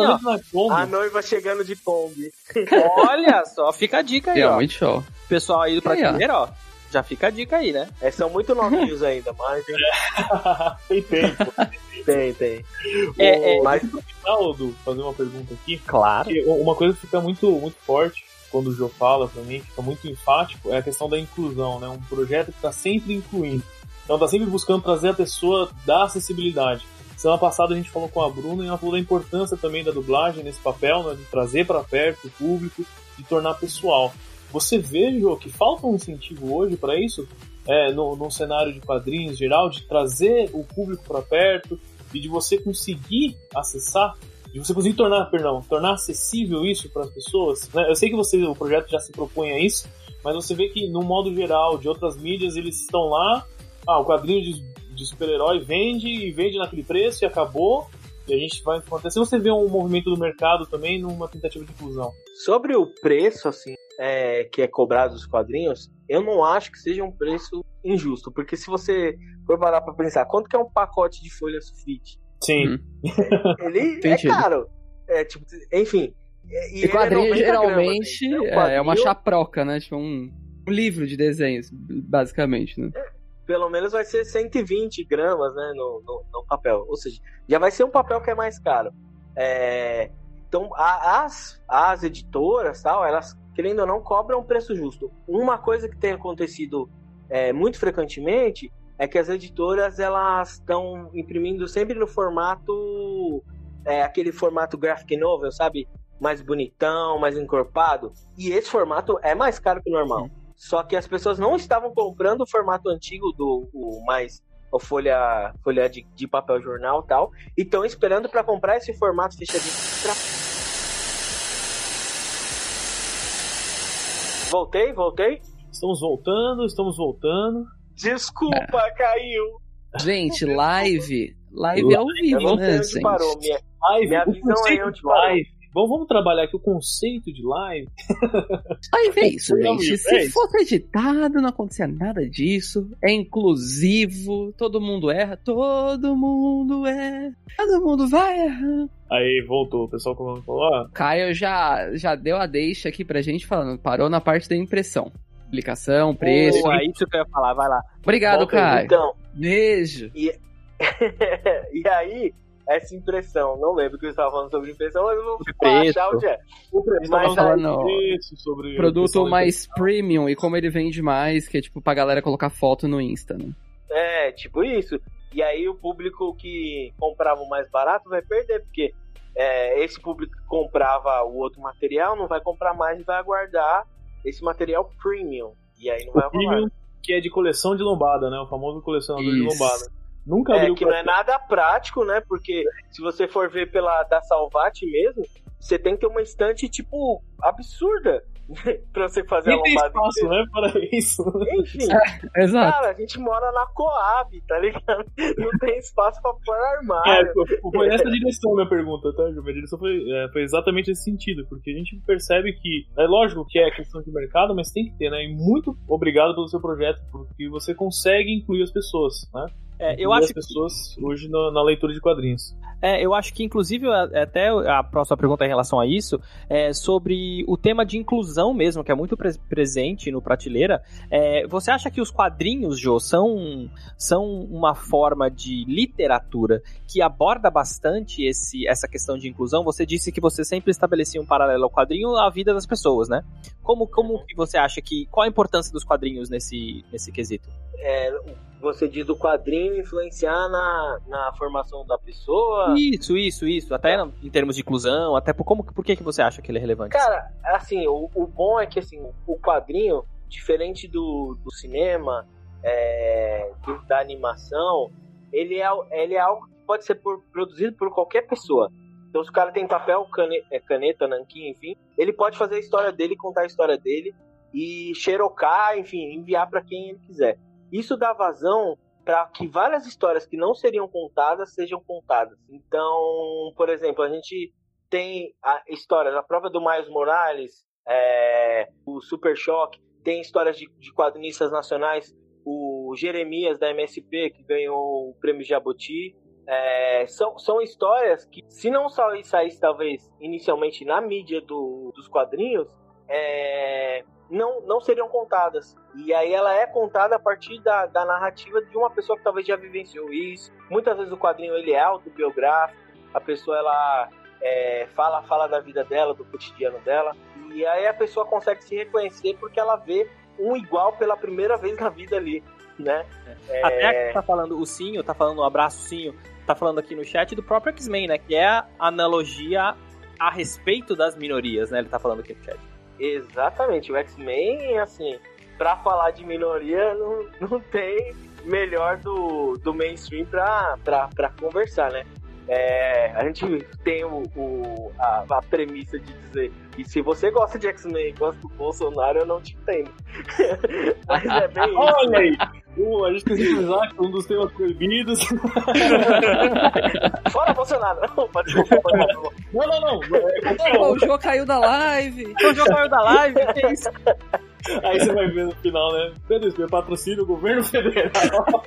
Speaker 4: ó.
Speaker 5: A noiva chegando de Kombi.
Speaker 4: Olha só, fica a dica aí, ó.
Speaker 3: Show.
Speaker 4: Pessoal aí do
Speaker 3: Aí, ó.
Speaker 4: prateleira, ó. Já fica a dica aí, né?
Speaker 5: É, são muito novinhos ainda, mas
Speaker 2: Tem tempo.
Speaker 5: tem, tem.
Speaker 4: É, é.
Speaker 5: Mas
Speaker 2: Du, fazer uma pergunta aqui.
Speaker 4: Claro.
Speaker 2: Porque uma coisa que fica muito, muito forte quando o Joe fala pra mim, fica muito enfático, é a questão da inclusão, né? Um projeto que tá sempre incluindo. Então tá sempre buscando trazer a pessoa da acessibilidade. Semana passada a gente falou com a Bruna e ela falou da importância também da dublagem nesse papel, né? De trazer para perto o público, de tornar pessoal. Você vê, que falta um incentivo hoje para isso? É, no, no cenário de quadrinhos geral, de trazer o público para perto e de você conseguir acessar de você conseguir tornar, perdão, tornar acessível isso para as pessoas. Né? Eu sei que você, o projeto já se propõe a isso, mas você vê que no modo geral de outras mídias eles estão lá, ah, o quadrinho de, de super-herói vende e vende naquele preço e acabou. E a gente vai acontecer. Você vê um movimento do mercado também numa tentativa de inclusão.
Speaker 5: sobre o preço, assim, é, que é cobrado dos quadrinhos, eu não acho que seja um preço injusto. Porque se você for parar pra pensar, quanto que é um pacote de folha sulfite?
Speaker 2: Sim.
Speaker 3: Hum.
Speaker 5: Ele é
Speaker 3: Entendido.
Speaker 5: caro. É, tipo, enfim. E,
Speaker 3: E
Speaker 5: ele é
Speaker 3: quadrinho
Speaker 5: 90 gramas,
Speaker 3: geralmente
Speaker 5: né? Então,
Speaker 3: é, é uma
Speaker 5: quadrinho,
Speaker 3: chaproca, né? Tipo um, um livro de desenhos, basicamente, né?
Speaker 5: Pelo menos vai ser 120 gramas, né, no, no, no papel. Ou seja, já vai ser um papel que é mais caro. É, então, a- as, as editoras, tal, elas, querendo ou não, cobram um preço justo. Uma coisa que tem acontecido é, muito frequentemente é que as editoras elas estão imprimindo sempre no formato é, aquele formato graphic novel, sabe? Mais bonitão, mais encorpado. E esse formato é mais caro que o normal. Só que as pessoas não estavam comprando o formato antigo do o mais a folha folha de, de papel jornal e tal, e estão esperando para comprar esse formato fechadinho. Pra... Voltei, voltei.
Speaker 2: Estamos voltando, estamos voltando.
Speaker 5: Desculpa, caiu.
Speaker 3: Gente, live. Live ao
Speaker 5: Eu
Speaker 3: vivo, né, gente?
Speaker 5: parou. Minha,
Speaker 2: Live,
Speaker 5: Minha visão é onde
Speaker 2: live. Vamos, vamos trabalhar aqui o conceito de live.
Speaker 3: Live é isso, gente.
Speaker 2: é
Speaker 3: Se
Speaker 2: isso.
Speaker 3: fosse editado, não acontecia nada disso. É inclusivo, todo mundo erra, todo mundo erra, todo mundo vai errar.
Speaker 2: Aí voltou, o pessoal como falou, ah,
Speaker 3: Caio já, já deu a deixa aqui pra gente falando, parou na parte da impressão. Publicação, preço.
Speaker 4: Pô, é isso que eu ia falar, vai lá.
Speaker 3: Obrigado,
Speaker 5: Volta,
Speaker 3: Caio.
Speaker 5: Então,
Speaker 3: Beijo.
Speaker 5: e aí, essa impressão, não lembro que eu estava falando sobre impressão, mas eu vou
Speaker 4: Sobre preço.
Speaker 5: achar onde é.
Speaker 2: o preço,
Speaker 5: Mas aí-
Speaker 2: falando preço, sobre
Speaker 3: Produto
Speaker 2: de-
Speaker 3: mais premium e como ele vende mais, que é tipo pra galera colocar foto no Insta, né?
Speaker 5: É, tipo isso. E aí o público que comprava o mais barato vai perder, porque é, esse público que comprava o outro material não vai comprar mais e vai aguardar esse material premium. E aí não vai rolar.
Speaker 2: premium, que é de coleção de lombada, né? O famoso colecionador de
Speaker 3: Isso.
Speaker 2: lombada. Nunca
Speaker 5: É, que não é nada prático, né? Porque se você for ver pela da Salvati mesmo, você tem que ter uma estante, tipo, absurda pra você fazer
Speaker 2: Nem
Speaker 5: a
Speaker 2: tem
Speaker 5: lombada
Speaker 2: espaço,
Speaker 5: inteira.
Speaker 2: né? Para isso.
Speaker 5: Enfim,
Speaker 3: Exato.
Speaker 5: cara, a gente mora na Coab, tá ligado? Não tem espaço pra pôr
Speaker 2: É,
Speaker 5: armário.
Speaker 2: foi- foi nessa direção minha pergunta, tá, Ju? Minha direção foi, é, foi exatamente nesse sentido, porque a gente percebe que, é lógico que é questão de mercado, mas tem que ter, né? E muito obrigado pelo seu projeto, porque você consegue incluir as pessoas, né?
Speaker 4: É, eu acho
Speaker 2: as pessoas hoje na, na leitura de quadrinhos.
Speaker 4: É, eu acho que, inclusive, até a próxima pergunta em relação a isso é sobre o tema de inclusão mesmo, que é muito pres- presente no Prateleira. É, você acha que os quadrinhos, Jô, são, são uma forma de literatura que aborda bastante esse, essa questão de inclusão? Você disse que você sempre estabelecia um paralelo ao quadrinho à vida das pessoas, né? Como, como que você acha que. Qual a importância dos quadrinhos nesse, nesse quesito?
Speaker 5: É, você diz do quadrinho influenciar na, na formação da pessoa.
Speaker 4: Isso, isso, isso. Até em termos de inclusão, até por, como, por que, que você acha que ele é relevante?
Speaker 5: Cara, assim, o, o bom é que assim, o quadrinho, diferente do, do cinema, é, da animação, ele é, ele é algo que pode ser por- produzido por qualquer pessoa. Então, se o cara tem papel, cane- é, caneta, nanquim, enfim, ele pode fazer a história dele, contar a história dele e xerocar, enfim, enviar para quem ele quiser. Isso dá vazão para que várias histórias que não seriam contadas sejam contadas. Então, por exemplo, a gente tem a da prova do Miles Morales, é, o Super Choque, tem histórias de, de quadrinistas nacionais, o Jeremias da MSP, que ganhou o prêmio Jabuti. É, são, são histórias que, se não saísse talvez inicialmente na mídia do- dos quadrinhos, é, não, não seriam contadas. E aí ela é contada a partir da, da narrativa de uma pessoa que talvez já vivenciou isso. Muitas vezes o quadrinho ele é autobiográfico, a pessoa ela é, fala, fala da vida dela, do cotidiano dela, e aí a pessoa consegue se reconhecer porque ela vê um igual pela primeira vez na vida ali, né? É,
Speaker 4: Até que tá falando o Sinho, tá falando o abraço Sinho, tá falando aqui no chat do próprio X-Men, né? Que é a analogia a respeito das minorias, né? Ele tá falando aqui no chat.
Speaker 5: Exatamente, o X-Men, assim, pra falar de minoria, não, não tem melhor do, do mainstream pra, pra, pra conversar, né? É, a gente tem o, o- a, a premissa de dizer e se você gosta de X-Men e gosta do Bolsonaro, eu não te entendo. Mas é bem isso.
Speaker 2: Olha aí! Uh, a gente tem que usar um dos temas proibidos.
Speaker 5: Fora Bolsonaro! Não, pode pode.
Speaker 2: Não, não, não. É,
Speaker 3: Pô, o Jô caiu da live.
Speaker 4: O jogo caiu da live, que isso?
Speaker 2: Aí você vai ver no final, né? Pedro, isso é patrocínio do governo federal.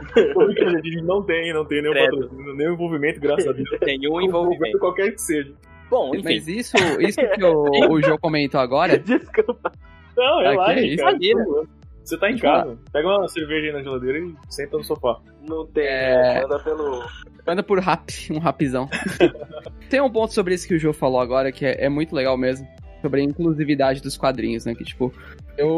Speaker 2: Porque a gente não tem, não tem nenhum
Speaker 4: Credo.
Speaker 2: patrocínio, nenhum envolvimento, graças a Deus.
Speaker 4: Tem um
Speaker 2: governo
Speaker 4: envolvimento.
Speaker 2: qualquer que seja.
Speaker 4: Bom, enfim.
Speaker 3: Mas isso, isso que o, o Jô comentou agora,
Speaker 5: Desculpa.
Speaker 2: Não, relaxa,
Speaker 3: que isso?
Speaker 2: cara. Você tá em casa, pega uma cerveja aí na geladeira e senta no sofá.
Speaker 5: Não tem,
Speaker 3: É.
Speaker 5: né? Manda pelo.
Speaker 3: anda por rap, um rapzão. Tem um ponto sobre isso que o Jô falou agora, que é, é muito legal mesmo, sobre a inclusividade dos quadrinhos, né? Que, tipo, eu.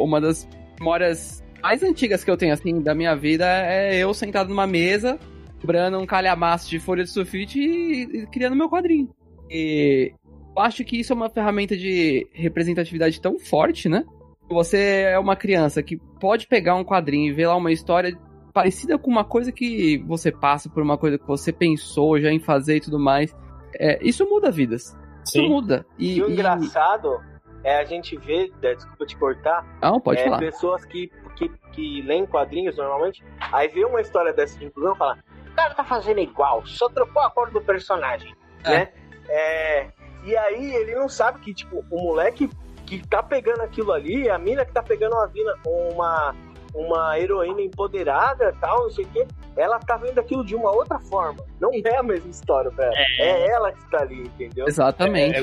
Speaker 3: Uma das memórias mais antigas que eu tenho, assim, da minha vida é eu sentado numa mesa, quebrando um calhamaço de folha de sulfite e, e criando meu quadrinho. E eu acho que isso é uma ferramenta de representatividade tão forte, né? Você é uma criança que pode pegar um quadrinho e ver lá uma história parecida com uma coisa que você passa por uma coisa que você pensou já em fazer e tudo mais. É, isso muda vidas. Isso muda. E,
Speaker 5: E o
Speaker 3: e-
Speaker 5: engraçado é a gente vê, é, desculpa te cortar,
Speaker 3: Não, pode
Speaker 5: é,
Speaker 3: falar.
Speaker 5: pessoas que, que, que leem quadrinhos normalmente, aí vê uma história dessa de inclusão e fala, o cara tá fazendo igual, só trocou a cor do personagem,
Speaker 3: É.
Speaker 5: né? É, e aí ele não sabe que, tipo, o moleque que tá pegando aquilo ali, a mina que tá pegando uma, vina, uma, uma heroína empoderada tal, não sei o quê, ela tá vendo aquilo de uma outra forma. Não é a mesma história pra ela. É, ela que tá ali, entendeu?
Speaker 3: Exatamente.
Speaker 2: É,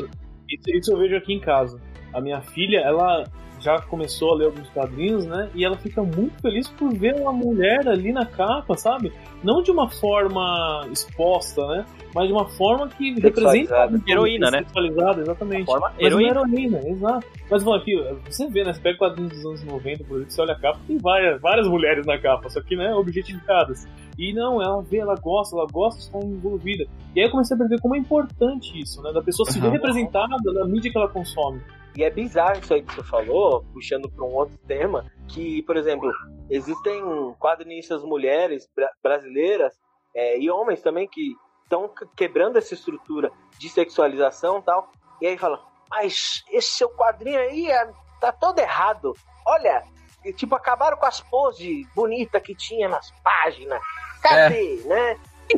Speaker 2: Isso, isso eu vejo aqui em casa. A minha filha, ela já começou a ler alguns quadrinhos, né? E ela fica muito feliz por ver uma mulher ali na capa, sabe? Não de uma forma exposta, né? Mas de uma forma que representa
Speaker 5: Sexualizada.
Speaker 4: Heroína, né?
Speaker 2: Sexualizada, exatamente.
Speaker 4: Forma
Speaker 2: Mas uma
Speaker 4: heroína.
Speaker 2: heroína, exato. Mas falando aqui, você vê, né? Você pega quadrinhos dos anos 90, por exemplo, você olha a capa, tem várias, várias mulheres na capa, só que, né, objetificadas. E não, ela vê, ela gosta, ela gosta de estar envolvida. E aí eu comecei a perceber como é importante isso, né? Da pessoa se ver representada na mídia que ela consome.
Speaker 5: E é bizarro isso aí que você falou, puxando para um outro tema, que, por exemplo, existem quadrinistas mulheres bra- brasileiras é, e homens também que estão quebrando essa estrutura de sexualização e tal, e aí falam, mas esse seu quadrinho aí é- tá todo errado. Olha, e, tipo, acabaram com as poses bonitas que tinha nas páginas. Cadê, né?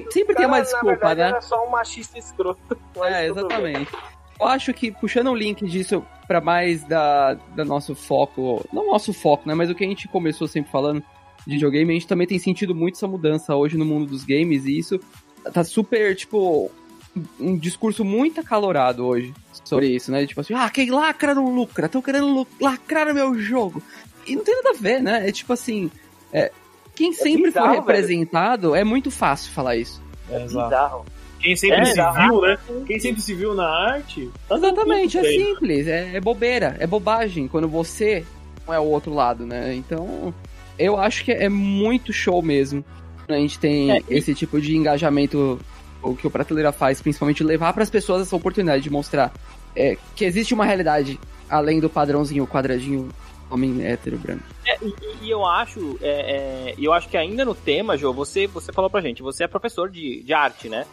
Speaker 3: Sempre tem uma desculpa,
Speaker 5: verdade,
Speaker 3: né?
Speaker 5: Era só um machista escroto.
Speaker 3: É, exatamente. Eu acho que puxando o link disso pra mais da, da nosso foco, não nosso foco, né, mas o que a gente começou sempre falando de videogame, a gente também tem sentido muito essa mudança hoje no mundo dos games e isso tá super, tipo, um discurso muito acalorado hoje sobre isso, né? Tipo assim, ah, quem lacra não lucra, estão querendo lacrar o meu jogo. E não tem nada a ver, né? É tipo assim, é, quem sempre
Speaker 5: bizarro,
Speaker 3: foi
Speaker 5: velho.
Speaker 3: representado, é muito fácil falar isso.
Speaker 2: É.
Speaker 5: Bizarro.
Speaker 2: Quem sempre
Speaker 4: É,
Speaker 2: se viu, né? Quem sempre se viu na arte. tá
Speaker 3: Exatamente, é simples, é, é bobeira, é bobagem quando você não é o outro lado, né? Então, eu acho que é muito show mesmo. A gente tem
Speaker 4: É, e-
Speaker 3: esse tipo de engajamento, o que o Prateleira faz, principalmente levar para as pessoas essa oportunidade de mostrar é, que existe uma realidade além do padrãozinho, quadradinho, homem hétero branco.
Speaker 4: E, e eu acho, é, é, e eu acho que ainda no tema, Jô, você, você falou pra gente, você é professor de, de arte, né?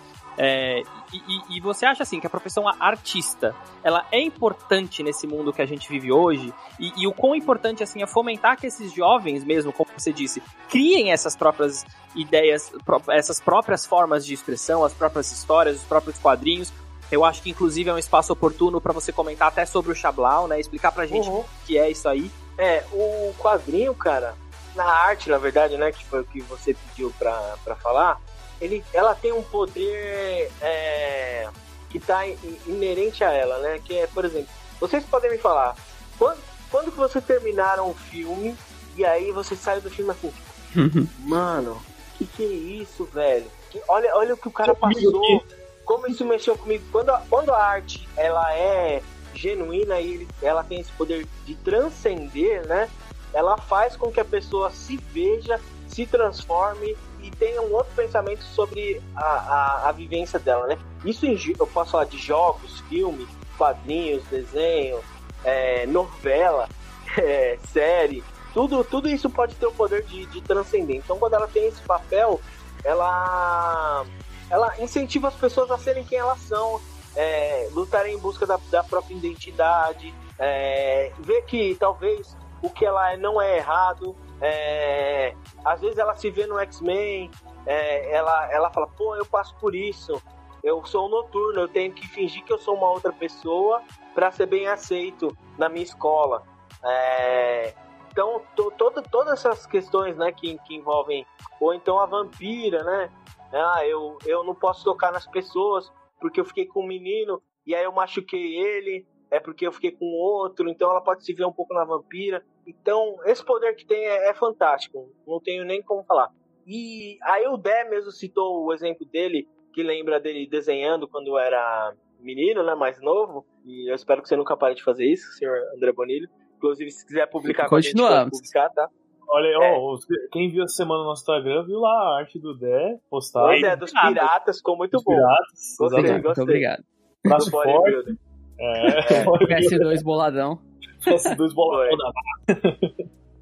Speaker 4: É, e, e- você acha assim que a profissão artista ela é importante nesse mundo que a gente vive hoje e, e o quão importante assim é fomentar que esses jovens mesmo, como você disse, criem essas próprias ideias, essas próprias formas de expressão, as próprias histórias, os próprios quadrinhos. Eu acho que inclusive é um espaço oportuno pra você comentar até sobre o Chablau, né? Explicar pra gente
Speaker 5: Uhum.
Speaker 4: o que é isso aí.
Speaker 5: É, o quadrinho, cara, na arte, na verdade, né, que foi o que você pediu pra, pra falar, ele, ela tem um poder é, que tá i- inerente a ela, né, que é, por exemplo, vocês podem me falar, quando, quando que vocês terminaram o filme e aí você saiu do filme assim, mano, que que é isso, velho? Que- olha, olha o que o cara passou, como isso mexeu comigo. Quando a, quando a arte, ela é genuína e ela tem esse poder de transcender, né? Ela faz com que a pessoa se veja, se transforme e tenha um outro pensamento sobre a, a, a vivência dela, né? Isso em eu posso falar de jogos, filmes, quadrinhos, desenho, é, novela, é, série, tudo, tudo isso pode ter o poder de, de transcender. Então, quando ela tem esse papel, ela, ela incentiva as pessoas a serem quem elas são, é, lutarem em busca da, da própria identidade, é, ver que talvez o que ela é não é errado. É, às vezes ela se vê no X-Men, é, ela, ela fala, pô, eu passo por isso. Eu sou um noturno, eu tenho que fingir que eu sou uma outra pessoa para ser bem aceito na minha escola. É, então, to, todo, todas essas questões né, que, que envolvem. Ou então a vampira, né? Ah, eu, eu não posso tocar nas pessoas porque eu fiquei com um menino e aí eu machuquei ele, é porque eu fiquei com outro, então ela pode se ver um pouco na vampira. Então, esse poder que tem é, é fantástico, não tenho nem como falar. E aí o Dé mesmo citou o exemplo dele, que lembra dele desenhando quando era menino, né, mais novo, e eu espero que você nunca pare de fazer isso, senhor André Bonilho. Inclusive, se quiser publicar com a gente, pode
Speaker 3: Continuamos.
Speaker 5: publicar, tá?
Speaker 2: Olha,
Speaker 5: É.
Speaker 2: ó, quem viu essa semana no nosso Instagram viu lá a arte do Dé, postar.
Speaker 5: Pois é, dos piratas, ficou muito
Speaker 2: Dos
Speaker 5: bom.
Speaker 2: piratas.
Speaker 5: Gostei,
Speaker 2: exatamente.
Speaker 3: Muito
Speaker 5: gostei.
Speaker 3: obrigado.
Speaker 2: Braço
Speaker 5: Do
Speaker 2: forte. É,
Speaker 3: PS2 boladão.
Speaker 2: esses dois boladão da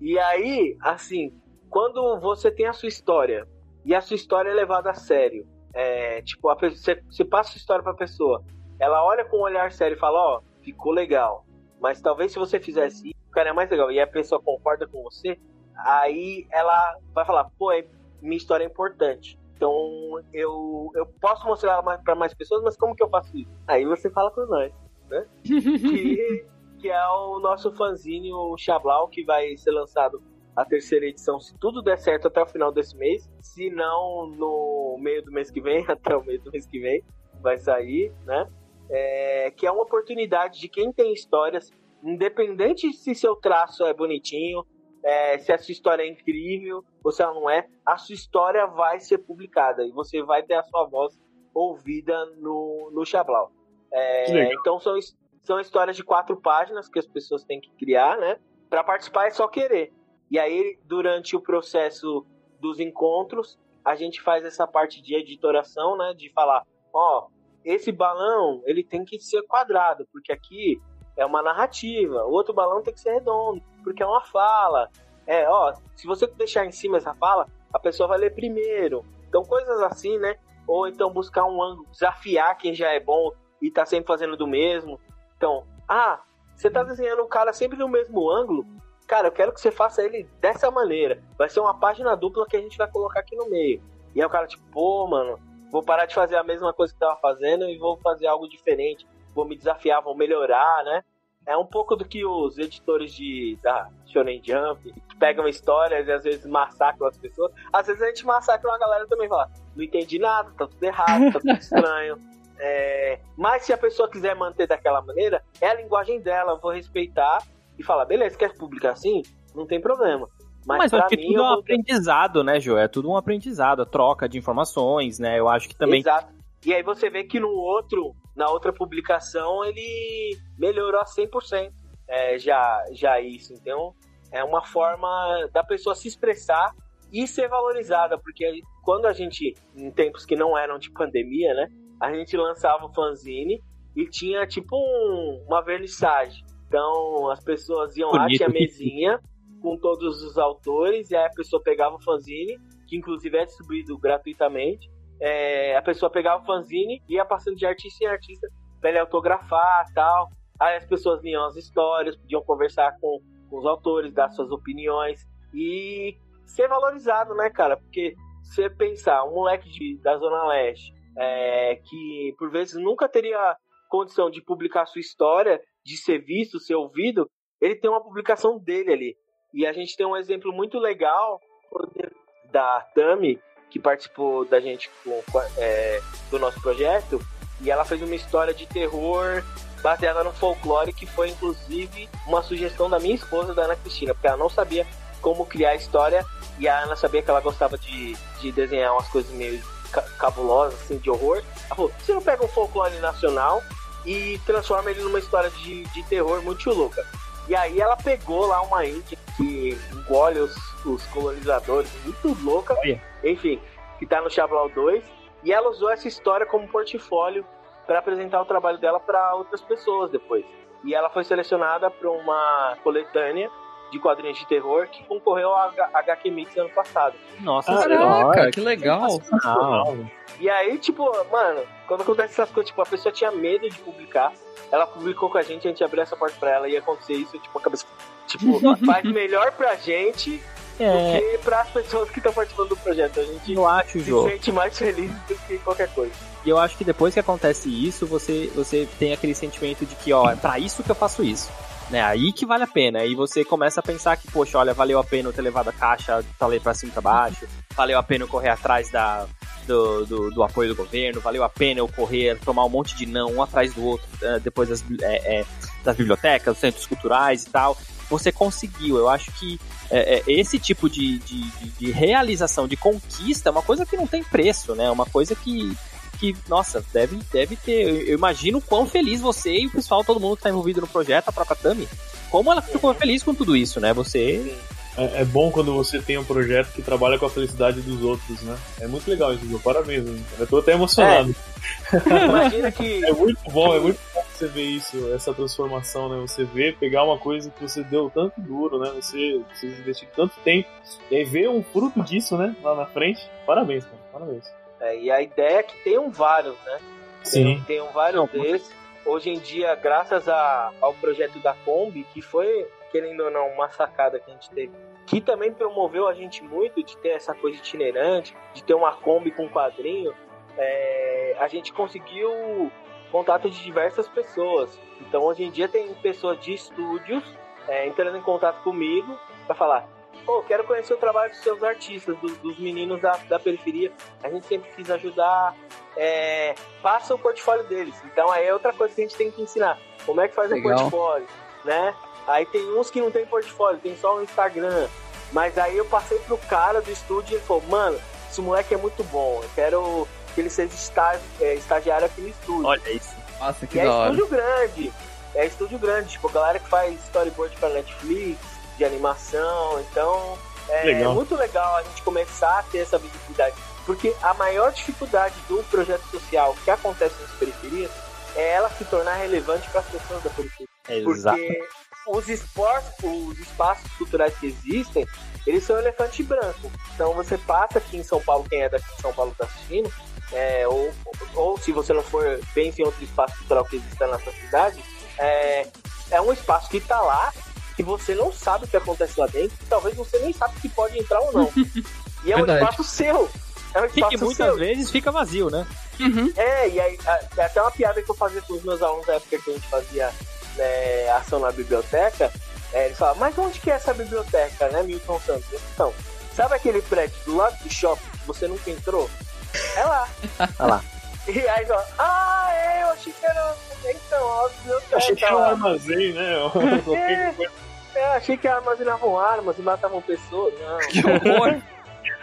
Speaker 5: E aí, assim, quando você tem a sua história e a sua história é levada a sério, é, tipo, a pessoa, você, você passa a sua história pra pessoa, ela olha com um olhar sério e fala, ó, ficou legal. Mas talvez se você fizesse isso, o cara é mais legal e a pessoa concorda com você, aí ela vai falar, pô, é, minha história é importante. Então eu, eu posso mostrar ela para mais pessoas, mas como que eu faço isso? Aí você fala com nós, né? que, que é o nosso fanzine, o Chablau, que vai ser lançado a terceira edição, se tudo der certo até o final desse mês. Se não, no meio do mês que vem, até o meio do mês que vem, vai sair, né? É, que é uma oportunidade de quem tem histórias, independente se seu traço é bonitinho, é, se a sua história é incrível ou se ela não é, a sua história vai ser publicada e você vai ter a sua voz ouvida no, no Chablau. É, então são, são histórias de quatro páginas que as pessoas têm que criar, né? Para participar é só querer. E aí, durante o processo dos encontros, a gente faz essa parte de editoração, né? De falar, ó, esse balão, ele tem que ser quadrado, porque aqui é uma narrativa. O outro balão tem que ser redondo, porque é uma fala. É, ó, se você deixar em cima essa fala, a pessoa vai ler primeiro. Então, coisas assim, né? Ou então buscar um ângulo, desafiar quem já é bom e tá sempre fazendo do mesmo. Então, ah, você tá desenhando o cara sempre no mesmo ângulo, cara, eu quero que você faça ele dessa maneira. Vai ser uma página dupla que a gente vai colocar aqui no meio. E aí o cara, tipo, pô, mano, vou parar de fazer a mesma coisa que tava fazendo e vou fazer algo diferente. Vou me desafiar, vou melhorar, né? É um pouco do que os editores de da Shonen Jump pegam histórias e às vezes massacram as pessoas. Às vezes a gente massacra uma galera também fala, não entendi nada, tá tudo errado, tá tudo estranho. É... Mas se a pessoa quiser manter daquela maneira, é a linguagem dela, eu vou respeitar e falar, beleza, quer publicar assim? Não tem problema. Mas,
Speaker 4: Mas
Speaker 5: acho
Speaker 4: que
Speaker 5: mim,
Speaker 4: tudo é um
Speaker 5: vou...
Speaker 4: aprendizado, né, Joe? É tudo um aprendizado, a troca de informações, né? Eu acho que também.
Speaker 5: Exato. E aí você vê que no outro, na outra publicação, ele melhorou a 100% é, já, já isso. Então, é uma forma da pessoa se expressar e ser valorizada, porque quando a gente, em tempos que não eram de pandemia, né? A gente lançava o fanzine e tinha tipo um, uma vernissagem. Então as pessoas iam lá, tinha mesinha com todos os autores, e aí a pessoa pegava o fanzine, que inclusive é distribuído gratuitamente. É, a pessoa pegava o fanzine e ia passando de artista em artista pra ele autografar tal. Aí as pessoas liam as histórias, podiam conversar com, com os autores, dar suas opiniões e ser valorizado, né, cara? Porque você pensar, um moleque de, da Zona Leste é, que por vezes nunca teria condição de publicar sua história, de ser visto, ser ouvido, ele tem uma publicação dele ali. E a gente tem um exemplo muito legal da Tami, que participou da gente com, é, do nosso projeto, e ela fez uma história de terror baseada no folclore, que foi inclusive uma sugestão da minha esposa, da Ana Cristina, porque ela não sabia como criar a história, e a Ana sabia que ela gostava de, de desenhar umas coisas meio cabulosas, assim, de horror. Ela falou, você não pega um folclore nacional e transforma ele numa história de, de terror muito louca. E aí ela pegou lá uma índia que engole os, os colonizadores, muito louca, enfim, que tá no Chablau 2, e ela usou essa história como portfólio para apresentar o trabalho dela para outras pessoas depois. E ela foi selecionada para uma coletânea de quadrinhos de terror que concorreu ao HQ Mix ano passado.
Speaker 4: Nossa,
Speaker 3: Caraca, que legal.
Speaker 5: E aí, tipo, mano, quando acontece essas coisas, tipo, a pessoa tinha medo de publicar, ela publicou com a gente, a gente abriu essa porta pra ela e ia acontecer isso, tipo, a cabeça, tipo, faz melhor pra gente é... do que para as pessoas que estão participando do projeto. A gente
Speaker 4: eu acho,
Speaker 5: se
Speaker 4: Jô.
Speaker 5: sente mais feliz do que qualquer coisa.
Speaker 4: E eu acho que depois que acontece isso, você, você tem aquele sentimento de que, ó, é pra isso que eu faço isso né? Aí que vale a pena. Aí você começa a pensar que, poxa, olha, valeu a pena eu ter levado a caixa, falei pra cima e pra baixo, valeu a pena eu correr atrás da, do, do, do, apoio do governo, valeu a pena eu correr, tomar um monte de não, um atrás do outro, uh, depois das, é, é, das bibliotecas, dos centros culturais e tal. Você conseguiu. Eu acho que é, é, esse tipo de, de, de, realização, de conquista, é uma coisa que não tem preço, né? Uma coisa que, que, nossa, deve, deve ter. Eu imagino quão feliz você e o pessoal, todo mundo que tá envolvido no projeto, a própria Tami, como ela ficou feliz com tudo isso, né? Você.
Speaker 2: É, é, bom quando você tem um projeto que trabalha com a felicidade dos outros, né? É muito legal isso, meu. Parabéns, né? eu tô até emocionado.
Speaker 5: É. Imagina que.
Speaker 2: É muito bom, é muito bom você ver isso, essa transformação, né? Você vê, pegar uma coisa que você deu tanto duro, né? Você, você investiu tanto tempo, e aí ver um fruto disso, né? Lá na frente. Parabéns, cara. Parabéns.
Speaker 5: É, e a ideia é que tenham vários, né?
Speaker 2: Sim.
Speaker 5: Tem, um vários desses. hoje em dia, graças a, ao projeto da Kombi, que foi, querendo ou não, uma sacada que a gente teve, que também promoveu a gente muito de ter essa coisa itinerante, de ter uma Kombi com quadrinho, é, a gente conseguiu contato de diversas pessoas. Então, hoje em dia, tem pessoas de estúdios é, entrando em contato comigo para falar: pô, quero conhecer o trabalho dos seus artistas, do, dos meninos da, da periferia. A gente sempre quis ajudar. É, passa o portfólio deles. Então, aí é outra coisa que a gente tem que ensinar. Como é que faz
Speaker 3: Legal.
Speaker 5: o portfólio, né? Aí tem uns que não tem portfólio, tem só o Instagram. Mas aí eu passei pro cara do estúdio e ele falou, mano, esse moleque é muito bom. Eu quero que ele seja estagi é, estagiário aqui no estúdio.
Speaker 4: Olha isso.
Speaker 3: Nossa, que
Speaker 5: E é estúdio grande. É estúdio grande, tipo, a galera que faz storyboard pra Netflix, de animação, então é
Speaker 2: Legal.
Speaker 5: muito legal a gente começar a ter essa visibilidade. Porque a maior dificuldade do projeto social que acontece nas periferias é ela se tornar relevante para as pessoas da periferia.
Speaker 4: Exato.
Speaker 5: Porque os esportes, os espaços culturais que existem, eles são elefante branco. Então você passa aqui em São Paulo, quem é daqui de São Paulo está assistindo, é, ou, ou se você não for, pense em outro espaço cultural que exista na sua cidade, é, é um espaço que está lá, que você não sabe o que acontece lá dentro, e talvez você nem sabe se pode entrar ou não. E é um
Speaker 3: Verdade.
Speaker 5: espaço seu. É um
Speaker 4: Que,
Speaker 5: espaço
Speaker 4: que muitas
Speaker 5: seu.
Speaker 4: vezes fica vazio, né?
Speaker 3: Uhum.
Speaker 5: É, e aí, a- é até uma piada que eu fazia com os meus alunos na época que a gente fazia né, ação na biblioteca. É, eles falavam, mas onde que é essa biblioteca, né, Milton Santos? Então, sabe aquele prédio do lado do shopping que você nunca entrou? É lá.
Speaker 4: Olha lá.
Speaker 5: E aí fala, ah, é, eu achei que era. Então, a biblioteca.
Speaker 2: Achei que era um armazém, né?
Speaker 5: É, é, achei que armazenavam armas e matavam pessoas. Não.
Speaker 3: Que horror.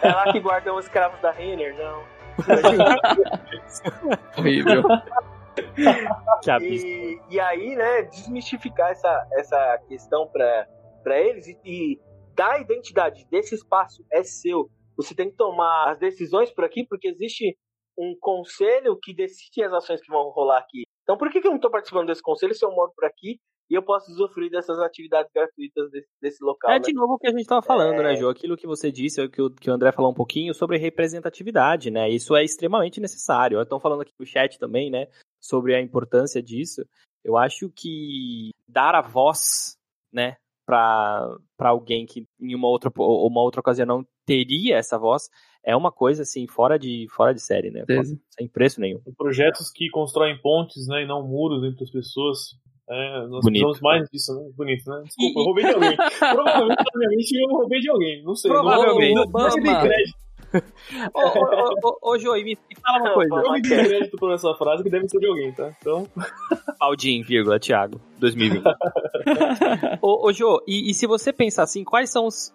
Speaker 5: É lá que guardam os escravos da Renner, não.
Speaker 3: Horrível.
Speaker 4: Que abismo.
Speaker 5: E, e aí, né, desmistificar essa, essa questão para eles e, e dar a identidade desse espaço é seu. Você tem que tomar as decisões por aqui, porque existe um conselho que decide as ações que vão rolar aqui. Então, por que, que eu não estou participando desse conselho se eu moro por aqui e eu posso usufruir dessas atividades gratuitas desse, desse local?
Speaker 4: É
Speaker 5: né?
Speaker 4: de novo o que a gente estava falando,
Speaker 5: É.
Speaker 4: né, Jô? Aquilo que você disse, é o que o, que o André falou um pouquinho sobre representatividade, né? Isso é extremamente necessário. Estão falando aqui no chat também, né? Sobre a importância disso. Eu acho que dar a voz, né, para alguém que em uma outra, uma outra ocasião não teria essa voz, é uma coisa, assim, fora de, fora de série, né? Sem preço nenhum.
Speaker 2: Projetos que constroem pontes, né? E não muros entre as pessoas. É, nós
Speaker 4: Bonito.
Speaker 2: precisamos mais disso, né? Bonito, né? Desculpa, eu roubei de alguém. Provavelmente, eu roubei de alguém. Não sei.
Speaker 4: Provavelmente.
Speaker 3: Obama.
Speaker 2: crédito.
Speaker 4: Ô, ô, ô, ô, ô, e me fala uma coisa.
Speaker 2: Eu me dei crédito por essa frase que deve ser de alguém, tá? Então,
Speaker 4: Aldin, vírgula, Thiago, 2020. ô, ô, Jô, e, e se você pensar assim, quais são os,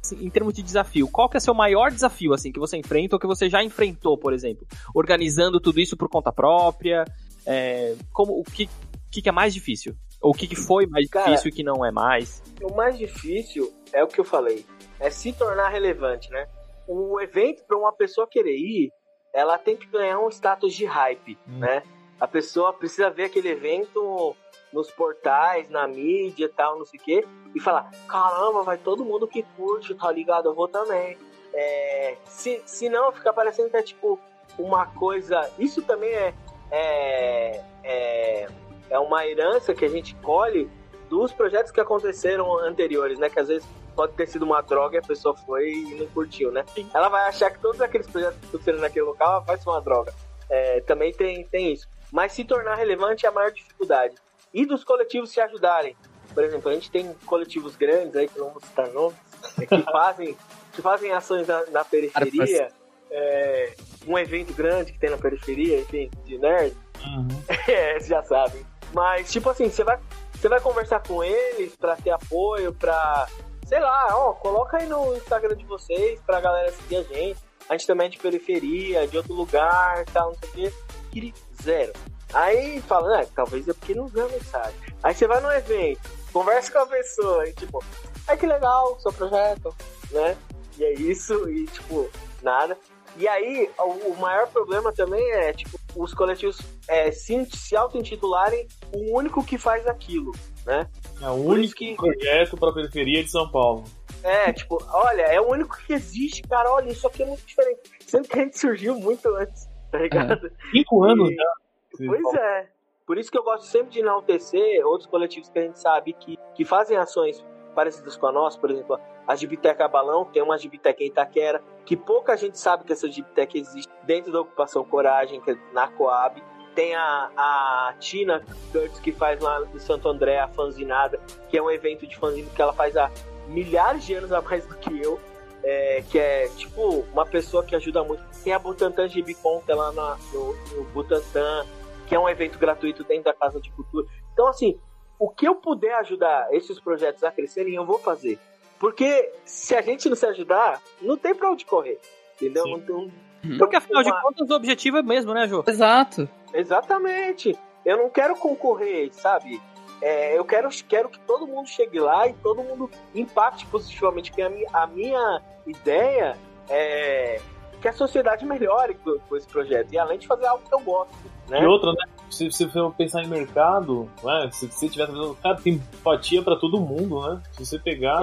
Speaker 4: assim, em termos de desafio, qual que é o seu maior desafio, assim, que você enfrenta ou que você já enfrentou, por exemplo? Organizando tudo isso por conta própria, é, como, o que, que, que é mais difícil? Ou o que, que foi mais
Speaker 5: Cara,
Speaker 4: difícil e que não é mais?
Speaker 5: O mais difícil é o que eu falei, é se tornar relevante, né? O evento, para uma pessoa querer ir, ela tem que ganhar um status de hype,
Speaker 2: Hum.
Speaker 5: né? A pessoa precisa ver aquele evento nos portais, na mídia e tal, não sei o quê, e falar: caramba, vai todo mundo que curte, tá ligado? Eu vou também. É, se, se não, fica parecendo que é tipo uma coisa. Isso também é, é, é, é uma herança que a gente colhe dos projetos que aconteceram anteriores, né? Que às vezes pode ter sido uma droga e a pessoa foi e não curtiu, né? Ela vai achar que todos aqueles projetos que aconteceram naquele local vai ser uma droga. É, também tem, tem isso. Mas se tornar relevante é a maior dificuldade. E dos coletivos se ajudarem. Por exemplo, a gente tem coletivos grandes aí, que não vou citar nomes, é, que fazem, que fazem ações na, na periferia. É, um evento grande que tem na periferia, enfim, de nerd. É, vocês já sabem. Mas, tipo assim, você vai, você vai conversar com eles pra ter apoio, pra. Sei lá, ó, coloca aí no Instagram de vocês pra galera seguir a gente. A gente também é de periferia, de outro lugar tal, não sei o quê. Zero. Aí fala, né, talvez é porque não viu a mensagem. Aí você vai no evento, conversa com a pessoa e tipo, ai que legal seu projeto, né? E é isso, e tipo, nada. E aí, o maior problema também é, tipo, os coletivos é, se, se auto-intitularem o único que faz aquilo, né?
Speaker 2: é o único
Speaker 5: que-
Speaker 2: projeto pra periferia de São Paulo.
Speaker 5: É, tipo, olha, é o único que existe, cara, olha, isso aqui é muito diferente. Sendo que a gente surgiu muito antes, tá ligado?
Speaker 2: Cinco anos
Speaker 5: E-
Speaker 2: já.
Speaker 5: Pois é. Por isso que eu gosto sempre de enaltecer outros coletivos que a gente sabe que, que fazem ações parecidas com a nossa, por exemplo, a Gibiteca Balão, tem uma Gibiteca em Itaquera, que pouca gente sabe que essa Gibiteca existe dentro da Ocupação Coragem, que é na Coab. Tem a, a Tina Curtis, que faz lá em Santo André a Fanzinada, que é um evento de fanzine que ela faz há milhares de anos a mais do que eu. É, que é tipo uma pessoa que ajuda muito. Tem a Butantan Gibicon, que é lá na, no, no Butantan, que é um evento gratuito dentro da Casa de Cultura. Então, assim, o que eu puder ajudar esses projetos a crescerem, eu vou fazer. Porque se a gente não se ajudar, não tem pra onde correr. Entendeu? Não tem,
Speaker 4: um, Porque afinal uma... de contas o objetivo é mesmo, né, Jô?
Speaker 3: Exato.
Speaker 5: Exatamente. Eu não quero concorrer, sabe? É, eu quero, quero que todo mundo chegue lá e todo mundo impacte positivamente. Porque a minha, a minha ideia é que a sociedade melhore com, com, esse projeto. E além de fazer algo que eu gosto. Né?
Speaker 2: E outra, né? Se você for pensar em mercado, né? se você tiver cara, tem empatia para todo mundo, né? Se você pegar.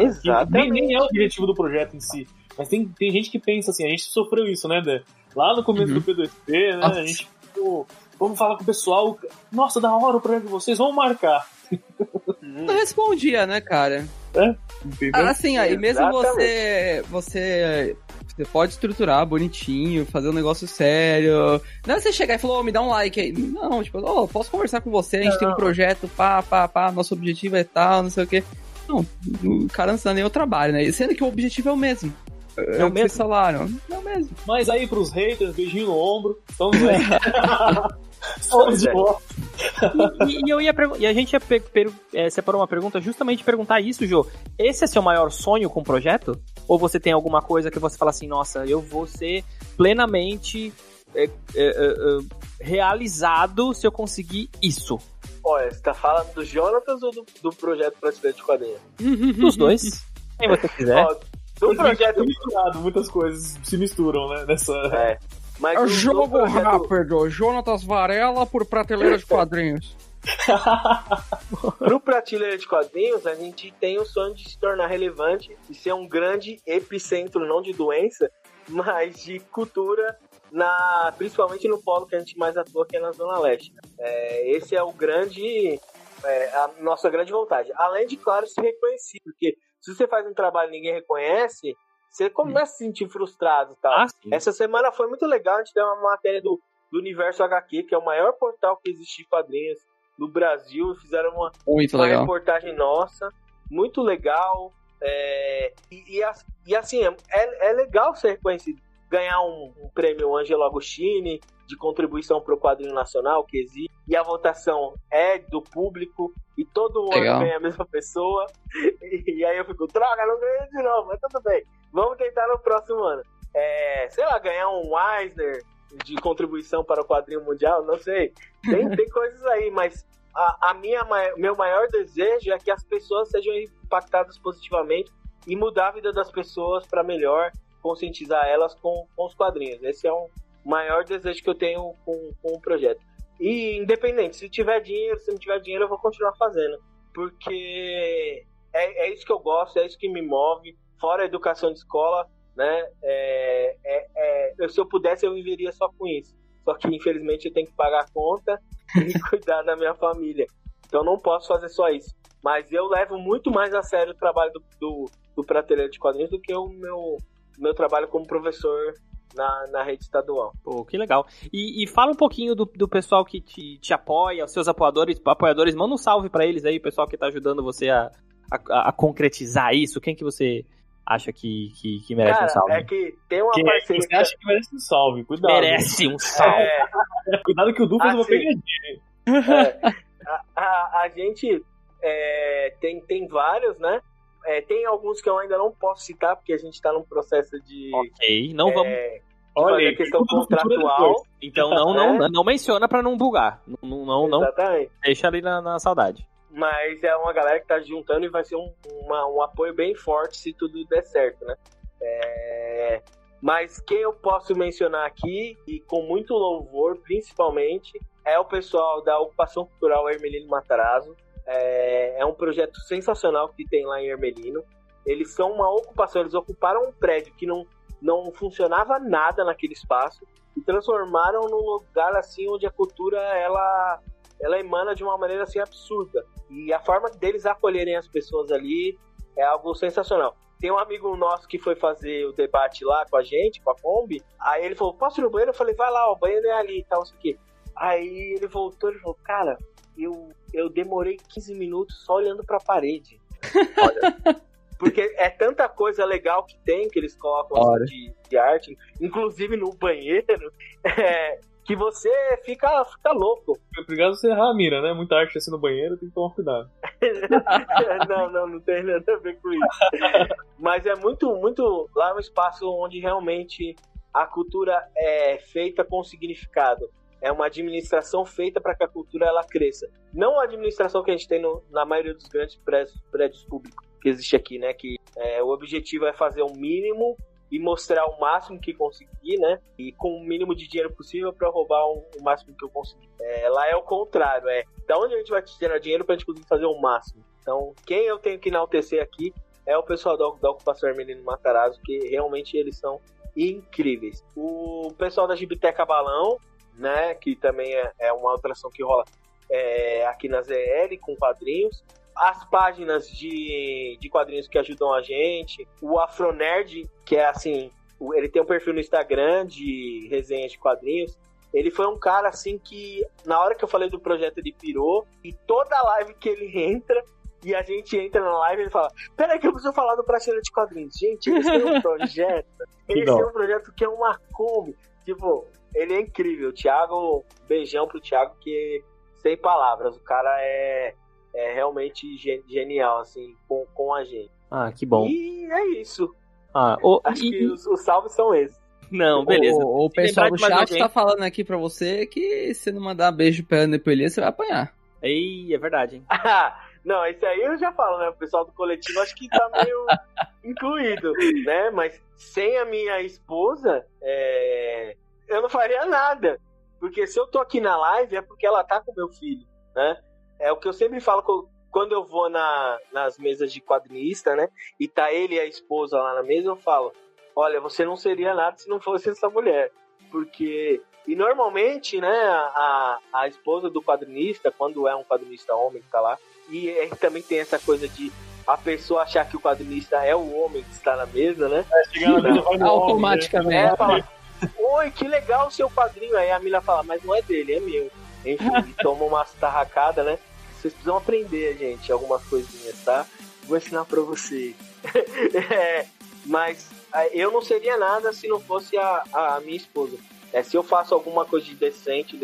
Speaker 2: Nem, nem, é o objetivo do projeto em si. Mas tem, tem gente que pensa assim, a gente sofreu isso, né, Dé? Lá no começo uhum. do P2P, né? Nossa. A gente ficou. Vamos falar com o pessoal. Nossa, da hora o projeto de vocês, vamos marcar.
Speaker 3: Não respondia, né, cara?
Speaker 2: É, entendeu?
Speaker 3: Assim, aí mesmo você, você você pode estruturar bonitinho, fazer um negócio sério. Não é você chegar e falar, oh, me dá um like aí. Não, tipo, oh, posso conversar com você, a gente não. tem um projeto, pá, pá, pá, nosso objetivo é tal, não sei o quê. Não, o cara não nem o trabalho, né? Sendo que o objetivo é o mesmo. É, é o mesmo salário. É o mesmo.
Speaker 2: Mas aí pros haters, beijinho no ombro. Estamos aí. De volta.
Speaker 4: E, e, eu ia e a gente ia é, separou uma pergunta justamente perguntar isso, Jô. Esse é seu maior sonho com o projeto? Ou você tem alguma coisa que você fala assim, nossa, eu vou ser plenamente é, é, é, é realizado se eu conseguir isso?
Speaker 5: Olha, você tá falando do Jonatas ou do, do projeto Prateleira de Quadrinhos?
Speaker 4: Dos dois. Quem você quiser. Ó,
Speaker 5: do projeto...
Speaker 2: misturado, muitas coisas se misturam, né? Nessa...
Speaker 3: É. Mas o jogo projeto... rápido, Jonatas Varela por Prateleira de Quadrinhos.
Speaker 5: Pro Prateleira de Quadrinhos, a gente tem o sonho de se tornar relevante e ser um grande epicentro, não de doença, mas de cultura, na, principalmente no polo que a gente mais atua, que é na Zona Leste. É, esse é o grande. É, a nossa grande vontade. Além de, claro, se reconhecer, porque se você faz um trabalho e ninguém reconhece, você começa a se sentir frustrado tal. Ah, Essa semana foi muito legal, a gente deu uma matéria do, do Universo HQ, que é o maior portal que existe de quadrinhos no Brasil. Fizeram uma, uma reportagem nossa, muito legal. É, e, e, assim, é, é legal ser reconhecido. Ganhar um, um prêmio Angelo Agostini de contribuição para o quadrinho nacional que existe. E a votação é do público. E todo ano ganha a mesma pessoa. E, e, aí eu fico, droga, não ganhei de novo, mas tudo bem. Vamos tentar no próximo ano. É, sei lá, ganhar um Eisner de contribuição para o quadrinho mundial, não sei. Tem, tem coisas aí, mas a, a minha meu maior desejo é que as pessoas sejam impactadas positivamente e mudar a vida das pessoas para melhor, conscientizar elas com, com os quadrinhos. Esse é o maior desejo que eu tenho com, com o projeto. E independente, se tiver dinheiro, se não tiver dinheiro, eu vou continuar fazendo. Porque é, é isso que eu gosto, é isso que me move. Fora a educação de escola, né? É, é, é, se eu pudesse, eu viveria só com isso. Só que, infelizmente, eu tenho que pagar a conta e cuidar da minha família. Então, não posso fazer só isso. Mas eu levo muito mais a sério o trabalho do, do, do Prateleira de Quadrinhos do que o meu, meu trabalho como professor na, na rede estadual.
Speaker 4: Pô, que legal. E, e fala um pouquinho do, do pessoal que te, te apoia, os seus apoiadores, apoiadores, manda um salve para eles aí, o pessoal que tá ajudando você a, a, a, concretizar isso. Quem que você acha que, que, que merece
Speaker 5: Cara,
Speaker 4: um salve?
Speaker 5: É que tem uma que, parceria.
Speaker 2: Você acha que merece um salve, cuidado.
Speaker 4: Merece um salve. É...
Speaker 2: cuidado que o Du fez assim, uma pegadinha.
Speaker 5: É, a, a, a, gente é, tem, tem vários, né? É, tem alguns que eu ainda não posso citar, porque a gente está num processo de.
Speaker 4: Ok, não vamos.
Speaker 5: É, Olha, questão contratual.
Speaker 4: Então não, não, é. não menciona para não bugar. Não, não, não.
Speaker 5: Exatamente.
Speaker 4: Deixa ali na, na saudade
Speaker 5: mas é uma galera que tá juntando e vai ser um, uma, um apoio bem forte se tudo der certo, né? É... Mas quem eu posso mencionar aqui, e com muito louvor, principalmente, é o pessoal da Ocupação Cultural Hermelino Matarazzo. É, é um projeto sensacional que tem lá em Hermelino. Eles são uma ocupação, eles ocuparam um prédio que não, não funcionava nada naquele espaço e transformaram num lugar assim onde a cultura ela ela emana de uma maneira assim absurda. E a forma deles acolherem as pessoas ali é algo sensacional. Tem um amigo nosso que foi fazer o debate lá com a gente, com a Kombi. Aí ele falou: Posso ir no banheiro? Eu falei: Vai lá, o banheiro é ali e tal, isso aqui. Aí ele voltou e falou: Cara, eu, eu demorei 15 minutos só olhando pra parede. Olha. Porque é tanta coisa legal que tem que eles colocam assim, de, de, arte, inclusive no banheiro, é, que você fica, fica louco.
Speaker 2: Obrigado você errar a mira, né? Muita arte assim no banheiro, tem que tomar cuidado.
Speaker 5: não, não, não tem nada a ver com isso. Mas é muito, muito. Lá é um espaço onde realmente a cultura é feita com significado é uma administração feita para que a cultura ela cresça. Não a administração que a gente tem no, na maioria dos grandes prédios, prédios, públicos que existe aqui, né? Que é, o objetivo é fazer o mínimo e mostrar o máximo que conseguir, né? E com o mínimo de dinheiro possível para roubar o, o, máximo que eu conseguir. É, lá é o contrário, é da onde a gente vai tirar dinheiro para a gente conseguir fazer o máximo. Então, quem eu tenho que enaltecer aqui é o pessoal da, da Ocupação Armelino Matarazzo, que realmente eles são incríveis. O pessoal da Gibiteca Balão, né? Que também é, é uma atração que rola é, aqui na ZL com quadrinhos. As páginas de, de quadrinhos que ajudam a gente. O Afronerd, que é assim, ele tem um perfil no Instagram de resenhas de quadrinhos. Ele foi um cara assim que, na hora que eu falei do projeto, ele pirou. E toda live que ele entra, e a gente entra na live e ele fala: Peraí, que eu preciso falar do Prateleira de Quadrinhos. Gente, eles têm um projeto. Eles têm um projeto que é uma Kombi. Tipo, ele é incrível. O Thiago, beijão pro Thiago, que sem palavras, o cara é, é realmente genial, assim, com, com a gente.
Speaker 4: Ah, que bom.
Speaker 5: E é isso.
Speaker 4: Ah,
Speaker 5: o, Acho e, que os, os salves são esses.
Speaker 4: Não, beleza.
Speaker 3: O, o pessoal do chat tá falando aqui pra você que se não mandar beijo pra Ana e você vai apanhar.
Speaker 4: Ei, é verdade, hein?
Speaker 5: não, esse aí eu já falo, né? O pessoal do coletivo acho que tá meio incluído, né? Mas sem a minha esposa, é eu não faria nada. Porque se eu tô aqui na live é porque ela tá com meu filho, né? É o que eu sempre falo quando eu vou na, nas mesas de quadrinista, né? E tá ele e a esposa lá na mesa, eu falo: Olha, você não seria nada se não fosse essa mulher. Porque. E normalmente, né, a, a esposa do quadrinista, quando é um quadrinista homem que tá lá, e também tem essa coisa de a pessoa achar que o quadrinista é o homem que está na mesa, né?
Speaker 3: É, automaticamente.
Speaker 5: É, fala, Oi, que legal o seu quadrinho. Aí a Mila fala, mas não é dele, é meu. Enfim, toma uma tarracada, né? Vocês precisam aprender, gente, algumas coisinhas, tá? Vou ensinar pra vocês. é, mas eu não seria nada se não fosse a, a minha esposa. É, se eu faço alguma coisa de decente,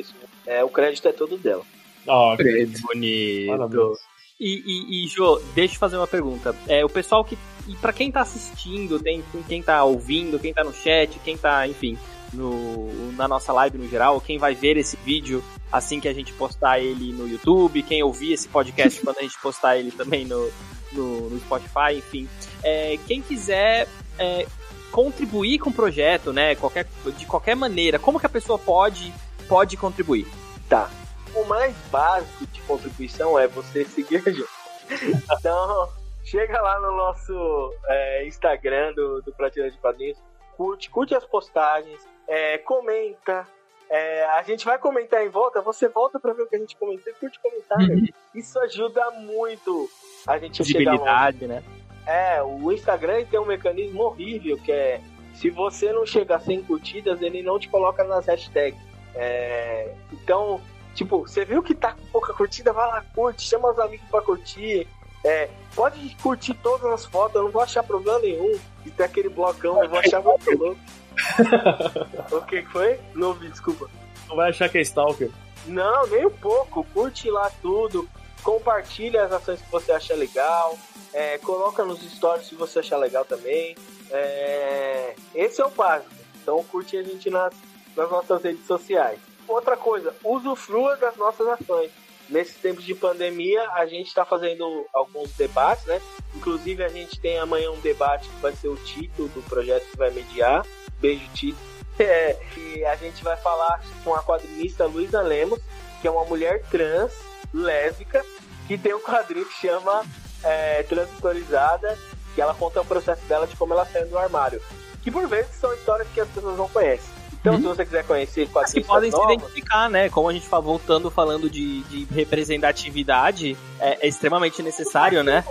Speaker 5: é, o crédito é todo dela.
Speaker 4: Oh, que bonito. Parabéns. E, e, e Jô, deixa eu fazer uma pergunta. É, o pessoal que. E pra quem tá assistindo, tem, quem tá ouvindo, quem tá no chat, quem tá, enfim, no, na nossa live no geral, quem vai ver esse vídeo assim que a gente postar ele no YouTube, quem ouvir esse podcast quando a gente postar ele também no, no, no Spotify, enfim. É, quem quiser é, contribuir com o projeto, né? Qualquer, de qualquer maneira, como que a pessoa pode, pode contribuir?
Speaker 5: Tá o mais básico de contribuição é você seguir a gente. Então, chega lá no nosso é, Instagram do, do Prateleira de Quadrinhos, curte, curte as postagens, é, comenta. É, a gente vai comentar em volta, você volta para ver o que a gente comentou e curte comentário. Uhum. Isso ajuda muito a gente chegar
Speaker 4: longe. né?
Speaker 5: É, o Instagram tem um mecanismo horrível que é se você não chegar sem curtidas, ele não te coloca nas hashtags. É, então, Tipo, você viu que tá com pouca curtida, vai lá, curte, chama os amigos pra curtir. É, pode curtir todas as fotos, eu não vou achar problema nenhum de ter aquele blocão, eu vou achar muito louco. o que foi? Não ouvi, desculpa.
Speaker 2: Não vai achar que é Stalker?
Speaker 5: Não, nem um pouco. Curte lá tudo, compartilha as ações que você acha legal, é, coloca nos stories se você achar legal também. É, esse é o básico. Então curte a gente nas, nas nossas redes sociais. Outra coisa, usufrua das nossas ações. Nesses tempos de pandemia, a gente está fazendo alguns debates, né? Inclusive, a gente tem amanhã um debate que vai ser o título do projeto que vai mediar. Beijo, Tito. É, e a gente vai falar com a quadrinista Luísa Lemos, que é uma mulher trans, lésbica, que tem um quadrinho que chama é, Transitorizada, que ela conta o processo dela de como ela saiu do armário. Que por vezes são histórias que as pessoas não conhecem. Então,
Speaker 3: Uhum.
Speaker 5: se você quiser conhecer
Speaker 4: Mas que
Speaker 5: quadrinhos
Speaker 4: podem se
Speaker 5: novos,
Speaker 4: identificar, né? Como a gente tá voltando falando de, de representatividade, é, é extremamente necessário, né?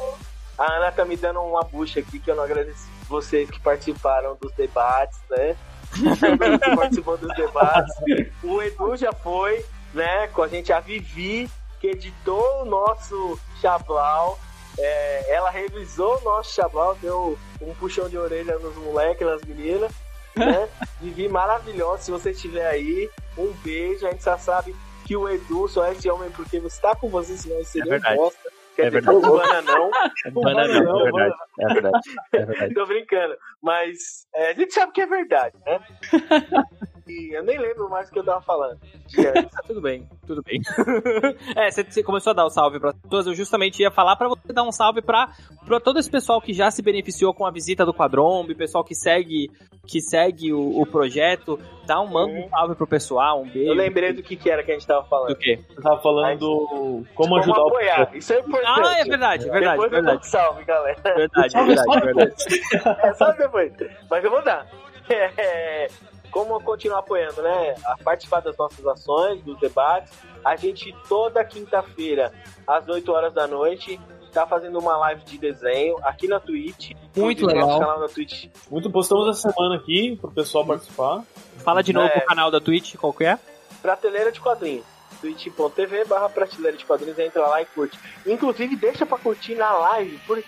Speaker 5: A Ana tá me dando uma bucha aqui que eu não agradeço vocês que participaram dos debates, né? que participou dos debates. O Edu já foi, né? Com a gente, a Vivi, que editou o nosso Chablau. É, ela revisou o nosso Chablau, deu um puxão de orelha nos moleques, nas meninas. Né? Vivi maravilhosa. Se você estiver aí, um beijo. A gente já sabe que o Edu só é esse homem porque você tá com você, senão ele seria um
Speaker 4: verdade.
Speaker 5: Bosta. Quer
Speaker 4: É
Speaker 5: dizer,
Speaker 4: verdade.
Speaker 5: não, Ana não.
Speaker 4: Banana,
Speaker 5: não,
Speaker 4: é verdade. É verdade. É verdade.
Speaker 5: Tô brincando. Mas é, a gente sabe que é verdade, né? E eu nem lembro mais o que eu tava falando.
Speaker 4: Tudo bem, tudo bem. é, você, começou a dar o salve pra todas. Eu justamente ia falar pra você dar um salve pra, pra todo esse pessoal que já se beneficiou com a visita do Quadrombe, pessoal que segue, que segue o, o projeto. Dá um, manda um salve pro pessoal, um beijo.
Speaker 5: Eu lembrei do que, que era que a gente tava
Speaker 4: Do
Speaker 5: falando.
Speaker 4: quê?
Speaker 2: Eu tava falando do como ajudar o
Speaker 5: apoiar.
Speaker 2: projeto.
Speaker 5: Isso é importante.
Speaker 4: Ah, é verdade, é verdade,
Speaker 5: Depois eu
Speaker 4: verdade.
Speaker 5: dou salve, galera.
Speaker 4: Verdade,
Speaker 2: Salve,
Speaker 4: verdade,
Speaker 2: salve,
Speaker 4: verdade.
Speaker 5: É só depois. Mas eu vou dar. É, como continuar apoiando, né? A participar das nossas ações, dos debates. A gente, toda quinta-feira, às 8 horas da noite, tá fazendo uma live de desenho aqui na Twitch.
Speaker 3: Muito
Speaker 5: no nosso
Speaker 3: legal.
Speaker 5: canal na Twitch.
Speaker 2: Muito postamos essa semana aqui pro pessoal participar.
Speaker 4: Fala de novo
Speaker 5: É.
Speaker 4: o canal da Twitch, qual que é?
Speaker 5: Prateleira de quadrinhos. twitch.tv barra prateleira de quadrinhos, entra lá e curte. Inclusive, deixa pra curtir na live, por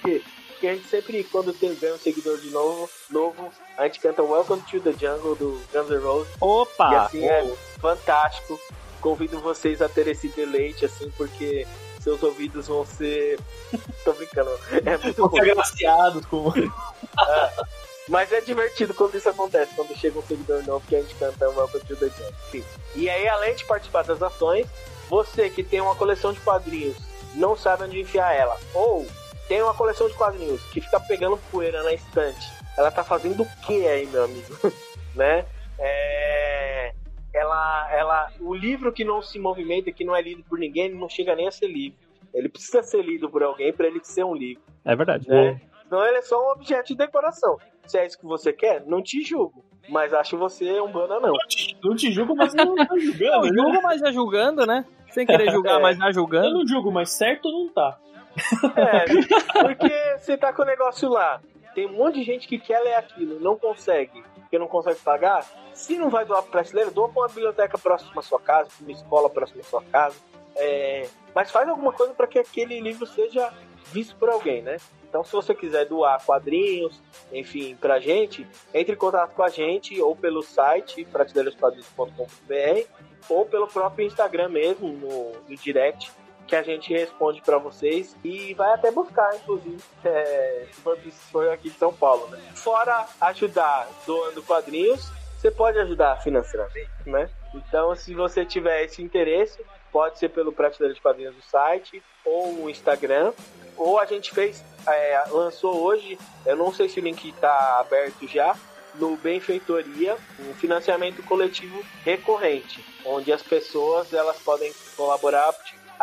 Speaker 5: Porque a gente sempre, quando tem ganha um seguidor de novo, novo, a gente canta Welcome to the Jungle do Guns N' Roses. E
Speaker 4: Opa!
Speaker 5: assim é fantástico. Convido vocês a ter esse deleite, assim, porque seus ouvidos vão ser. Tô brincando. É muito ruim.
Speaker 2: Agraciados com.
Speaker 5: Mas é divertido quando isso acontece, quando chega um seguidor novo que a gente canta Welcome to the Jungle. Enfim. E aí, além de participar das ações, você que tem uma coleção de quadrinhos, não sabe onde enfiar ela, ou tem uma coleção de quadrinhos que fica pegando poeira na estante, ela tá fazendo o que aí, meu amigo? né? É... Ela, ela, o livro que não se movimenta, que não é lido por ninguém, ele não chega nem a ser livro. Ele precisa ser lido por alguém para ele ser um livro.
Speaker 4: É verdade.
Speaker 5: né? Então ele é só um objeto de decoração. Se é isso que você quer, não te julgo. Mas acho você um bananão.
Speaker 2: Não te julgo, mas não tá
Speaker 4: Não,
Speaker 2: julgando. né?
Speaker 4: julgo, mas já julgando, né? Sem querer julgar,
Speaker 5: É.
Speaker 4: mas já
Speaker 2: Eu
Speaker 4: julgando.
Speaker 2: não julgo, mas certo não tá.
Speaker 5: É, porque você tá com o negócio lá. Tem um monte de gente que quer ler aquilo, não consegue, porque não consegue pagar. Se não vai doar pra prateleira, doa pra uma biblioteca próxima à sua casa, pra uma escola próxima à sua casa. É, mas faz alguma coisa para que aquele livro seja visto por alguém, né? Então, se você quiser doar quadrinhos, enfim, pra gente, entre em contato com a gente, ou pelo site, prateleirasquadrinhos.com.br, ou pelo próprio Instagram mesmo, no, no direct, que a gente responde para vocês e vai até buscar, inclusive, é, for aqui de São Paulo, né? Fora ajudar doando quadrinhos, você pode ajudar financeiramente, né? Então, se você tiver esse interesse, pode ser pelo Prateleira de Quadrinhos do site, ou o Instagram, ou a gente fez, é, lançou hoje, eu não sei se o link está aberto já, no Benfeitoria, um financiamento coletivo recorrente, onde as pessoas elas podem colaborar.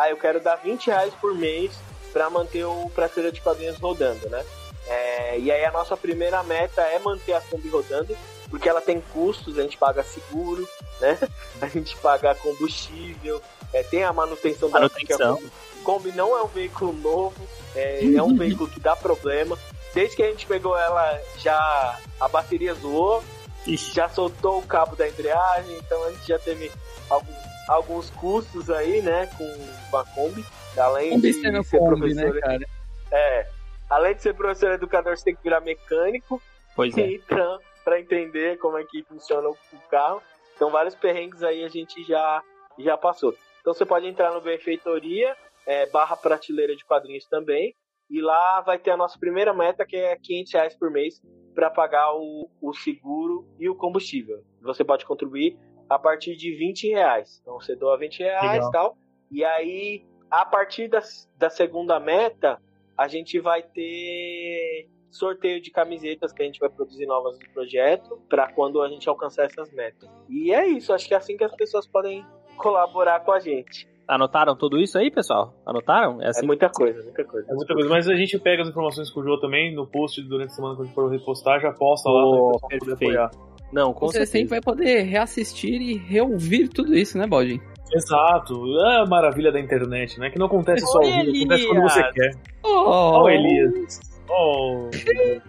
Speaker 5: Ah, eu quero dar 20 reais por mês para manter o Prateleira de Quadrinhos rodando, né? É, e aí a nossa primeira meta é manter a Kombi rodando, porque ela tem custos, a gente paga seguro, né? A gente paga combustível, é, tem a manutenção da
Speaker 4: Manutenção.
Speaker 5: porque a Kombi não é um veículo novo, é, é um veículo que dá problema. Desde que a gente pegou ela, já a bateria zoou,
Speaker 4: Ixi,
Speaker 5: já soltou o cabo da embreagem, então a gente já teve algum- alguns custos aí, né, com, a Kombi. Além de ser
Speaker 3: Kombi, né,
Speaker 5: professor,
Speaker 3: cara?
Speaker 5: é, além de ser professor educador, você tem que virar mecânico,
Speaker 4: pois é.
Speaker 5: então, para entender como é que funciona o o carro. Então, vários perrengues aí a gente já, já passou. Então, você pode entrar no Benfeitoria, é, barra prateleira de quadrinhos também, e lá vai ter a nossa primeira meta, que é 500 reais por mês, para pagar o, o seguro e o combustível. Você pode contribuir a partir de 20 reais. Então, você doa 20 reais e tal. E aí, a partir da, da segunda meta, a gente vai ter sorteio de camisetas que a gente vai produzir novas do projeto para quando a gente alcançar essas metas. E é isso, acho que é assim que as pessoas podem colaborar com a gente.
Speaker 4: Anotaram tudo isso aí, pessoal? Anotaram? É
Speaker 5: É
Speaker 4: assim?
Speaker 5: muita coisa, muita coisa.
Speaker 2: É muita coisa. Mas a gente pega as informações com o Joe também no post durante a semana quando a gente for repostar, já posta lá
Speaker 4: Oh,
Speaker 2: para o pessoal poder apoiar.
Speaker 4: Não, com
Speaker 3: Você
Speaker 4: certeza.
Speaker 3: sempre vai poder reassistir e reouvir tudo isso, né, Bodin?
Speaker 2: Exato. É a maravilha da internet, né? Que não acontece só ao vivo, acontece quando você quer.
Speaker 3: Oh,
Speaker 2: Ó, Elias. Oh.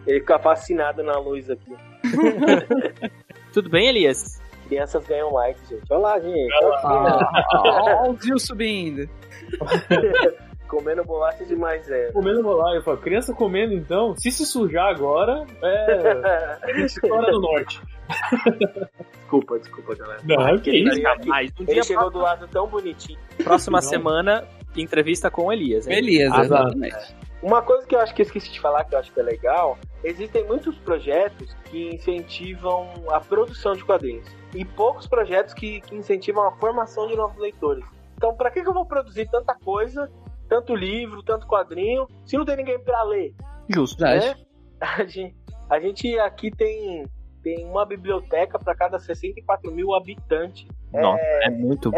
Speaker 5: Ele fica fascinado na luz aqui.
Speaker 4: Tudo bem, Elias?
Speaker 5: Crianças ganham like, gente. Olha lá, gente.
Speaker 3: Olha o Zil subindo.
Speaker 5: Comendo bolacha de mais zero.
Speaker 2: Comendo bolacha. Eu falo, criança comendo então, se se sujar agora, é. História do norte.
Speaker 5: desculpa, desculpa, galera.
Speaker 2: Não, que isso.
Speaker 4: Jamais. Um
Speaker 5: ele
Speaker 4: dia,
Speaker 5: chegou do lado tão bonitinho.
Speaker 4: próxima
Speaker 2: Não.
Speaker 4: semana, entrevista com o Elias. hein?
Speaker 2: Ah,
Speaker 3: exatamente.
Speaker 5: Uma coisa que eu acho que eu esqueci de falar, que eu acho que é legal, existem muitos projetos que incentivam a produção de quadrinhos. E poucos projetos que, que incentivam a formação de novos leitores. Então, pra que, que eu vou produzir tanta coisa, tanto livro, tanto quadrinho, se não tem ninguém pra ler?
Speaker 4: Justo.
Speaker 3: Verdade.
Speaker 5: né? A gente, a gente aqui tem, tem uma biblioteca para cada 64 mil habitantes.
Speaker 4: Nossa, é muito.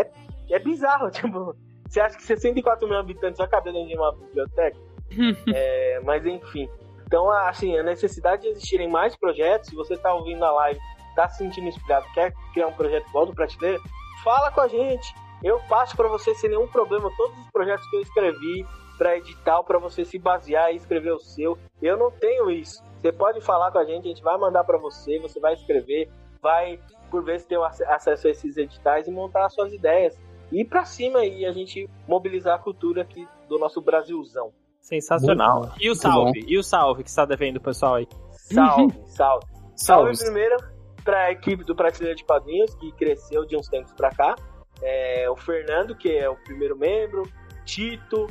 Speaker 5: É bizarro, tipo, você acha que 64 mil habitantes vai caber dentro de uma biblioteca? É, mas enfim. Então, assim, a necessidade de existirem mais projetos, se você tá ouvindo a live, tá se sentindo inspirado, quer criar um projeto igual do Prateleira, fala com a gente. Eu passo para você sem nenhum problema todos os projetos que eu escrevi para edital, para você se basear e escrever o seu. Eu não tenho isso. Você pode falar com a gente, a gente vai mandar para você, você vai escrever, vai por vezes ter o ac- acesso a esses editais e montar as suas ideias. E ir pra cima e a gente mobilizar a cultura aqui do nosso Brasilzão.
Speaker 4: Sensacional.
Speaker 2: Muito
Speaker 4: E o salve? E o salve que está devendo o pessoal aí?
Speaker 5: Salve, salve. Salve
Speaker 2: Salve.
Speaker 5: primeiro para a equipe do Prateleira de Quadrinhos, que cresceu de uns tempos para cá. É, o Fernando, que é o primeiro membro, Tito,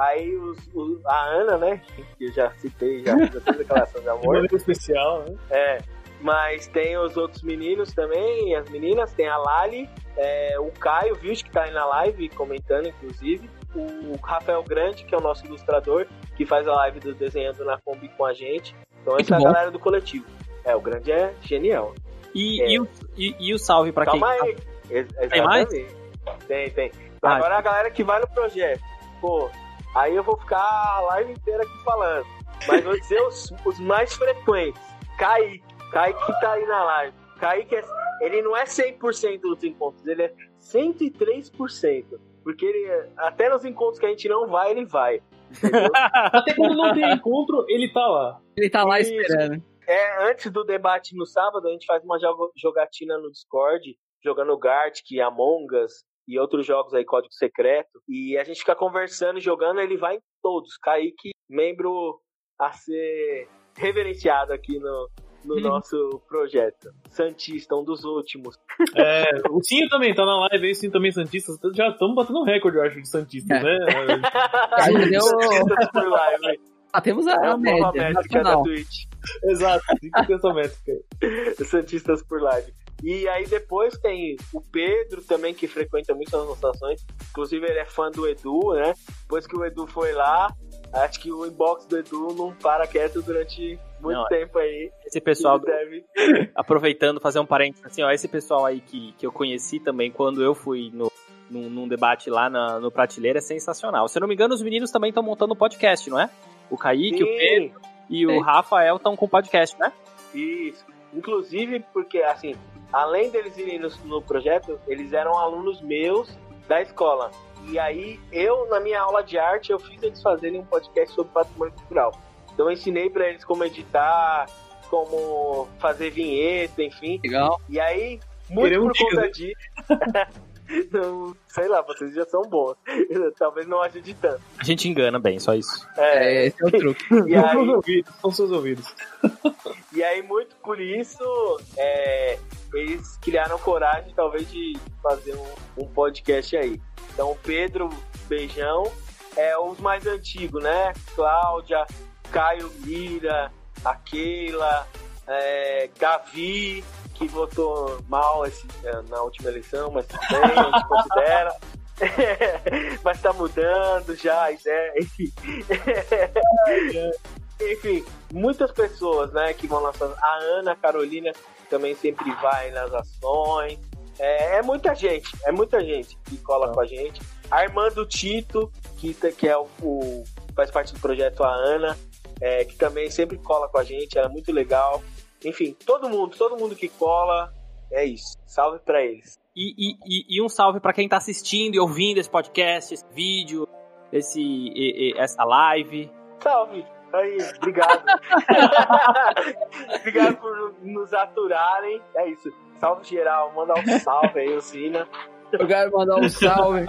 Speaker 5: aí os, o- a Ana, né? Que eu já citei, já fiz a declaração de amor.
Speaker 2: maneira especial, né?
Speaker 5: É, mas tem os outros meninos também, as meninas, tem a Lali, é, o Caio Vilch, que tá aí na live comentando, inclusive, o Rafael Grande, que é o nosso ilustrador, que faz a live do Desenhando na Kombi com a gente. Então
Speaker 3: Muito
Speaker 5: essa é a
Speaker 3: bom.
Speaker 5: galera do coletivo. É, o Grande é genial.
Speaker 4: E,
Speaker 5: É.
Speaker 4: e, o, e, e o salve pra quem?
Speaker 5: Calma aí. Ex-
Speaker 4: Tem mais?
Speaker 5: exatamente. Tem, tem.
Speaker 4: Ah,
Speaker 5: Agora a galera que vai no projeto. Pô, aí eu vou ficar a live inteira aqui falando. Mas vou dizer os, os mais frequentes. Kaique. Kaique que tá aí na live. Kaique, é, ele não é 100% dos encontros, ele é 103%. Porque ele, até nos encontros que a gente não vai, ele vai.
Speaker 2: Até quando não tem encontro, ele tá lá.
Speaker 3: Ele tá lá
Speaker 5: Isso.
Speaker 3: esperando.
Speaker 5: É, antes do debate no sábado, a gente faz uma jogatina no Discord, jogando Gartic, Among Us e outros jogos aí, Código Secreto. E a gente fica conversando e jogando, ele vai em todos. Kaique, membro a ser reverenciado aqui no, no
Speaker 3: Uhum.
Speaker 5: nosso projeto. Santista, um dos últimos.
Speaker 2: É, o Cinho também tá na live aí, o Cinho também Santista. Já estamos batendo um recorde, eu acho, de Santistas,
Speaker 3: É.
Speaker 2: né?
Speaker 3: Deu-
Speaker 5: Santistas por live.
Speaker 3: Ah, temos a,
Speaker 5: É
Speaker 3: a
Speaker 5: a
Speaker 3: média
Speaker 5: métrica da. Twitch.
Speaker 2: Exato, cinco pensamento.
Speaker 5: Santistas por live. E aí depois tem o Pedro também, que frequenta muito as nossas ações. Inclusive ele é fã do Edu, né? Depois que o Edu foi lá, acho que o inbox do Edu não para quieto durante muito
Speaker 4: Não, é.
Speaker 5: tempo aí.
Speaker 4: Esse pessoal,
Speaker 5: deve...
Speaker 4: aproveitando, fazer um parênteses, assim, ó, esse pessoal aí que, que eu conheci também quando eu fui no, num, num debate lá na- no Prateleira é sensacional. Se eu não me engano, os meninos também estão montando podcast, não é? O Kaique, o Pedro e o
Speaker 3: Sim.
Speaker 4: Rafael estão com podcast, né?
Speaker 5: Isso. Inclusive porque, assim, além deles irem no, no projeto, eles eram alunos meus da escola. E aí, eu, na minha aula de arte, eu fiz eles fazerem um podcast sobre patrimônio cultural. Então eu ensinei pra eles como editar, como fazer vinheta, enfim.
Speaker 3: Legal.
Speaker 5: E aí, muito
Speaker 2: Queremos
Speaker 5: por conta disso. não, sei lá, vocês já são bons. Talvez não ajude tanto.
Speaker 4: A gente engana bem, só isso.
Speaker 5: É,
Speaker 3: É, esse é o truque.
Speaker 5: e
Speaker 2: São
Speaker 5: aí,
Speaker 2: seus ouvidos, são seus ouvidos.
Speaker 5: E aí, muito por isso, é, eles criaram coragem, talvez, de fazer um, um podcast aí. Então, Pedro, beijão. É, os mais antigos, né? Cláudia, Caio Mira, a Keila, é, Gavi, que votou mal esse- é, na última eleição, mas tudo bem, a gente considera. mas tá mudando já a ideia, enfim. Enfim, muitas pessoas, né, que vão lançando. A Ana Carolina também sempre vai nas ações. É, é muita gente, é muita gente que cola com a gente. Armando Tito, que, tá- que é o, o- faz parte do projeto a Ana, é, que também sempre cola com a gente, ela é muito legal. Enfim, todo mundo, todo mundo que cola, é isso. Salve pra eles.
Speaker 4: E, e, e, e um salve pra quem tá assistindo e ouvindo esse podcast, esse vídeo, esse, e- e- essa live.
Speaker 5: Salve! Aí, obrigado. obrigado por nos aturarem. É isso. Salve geral, manda um salve aí, Zina.
Speaker 3: Eu quero mandar um salve.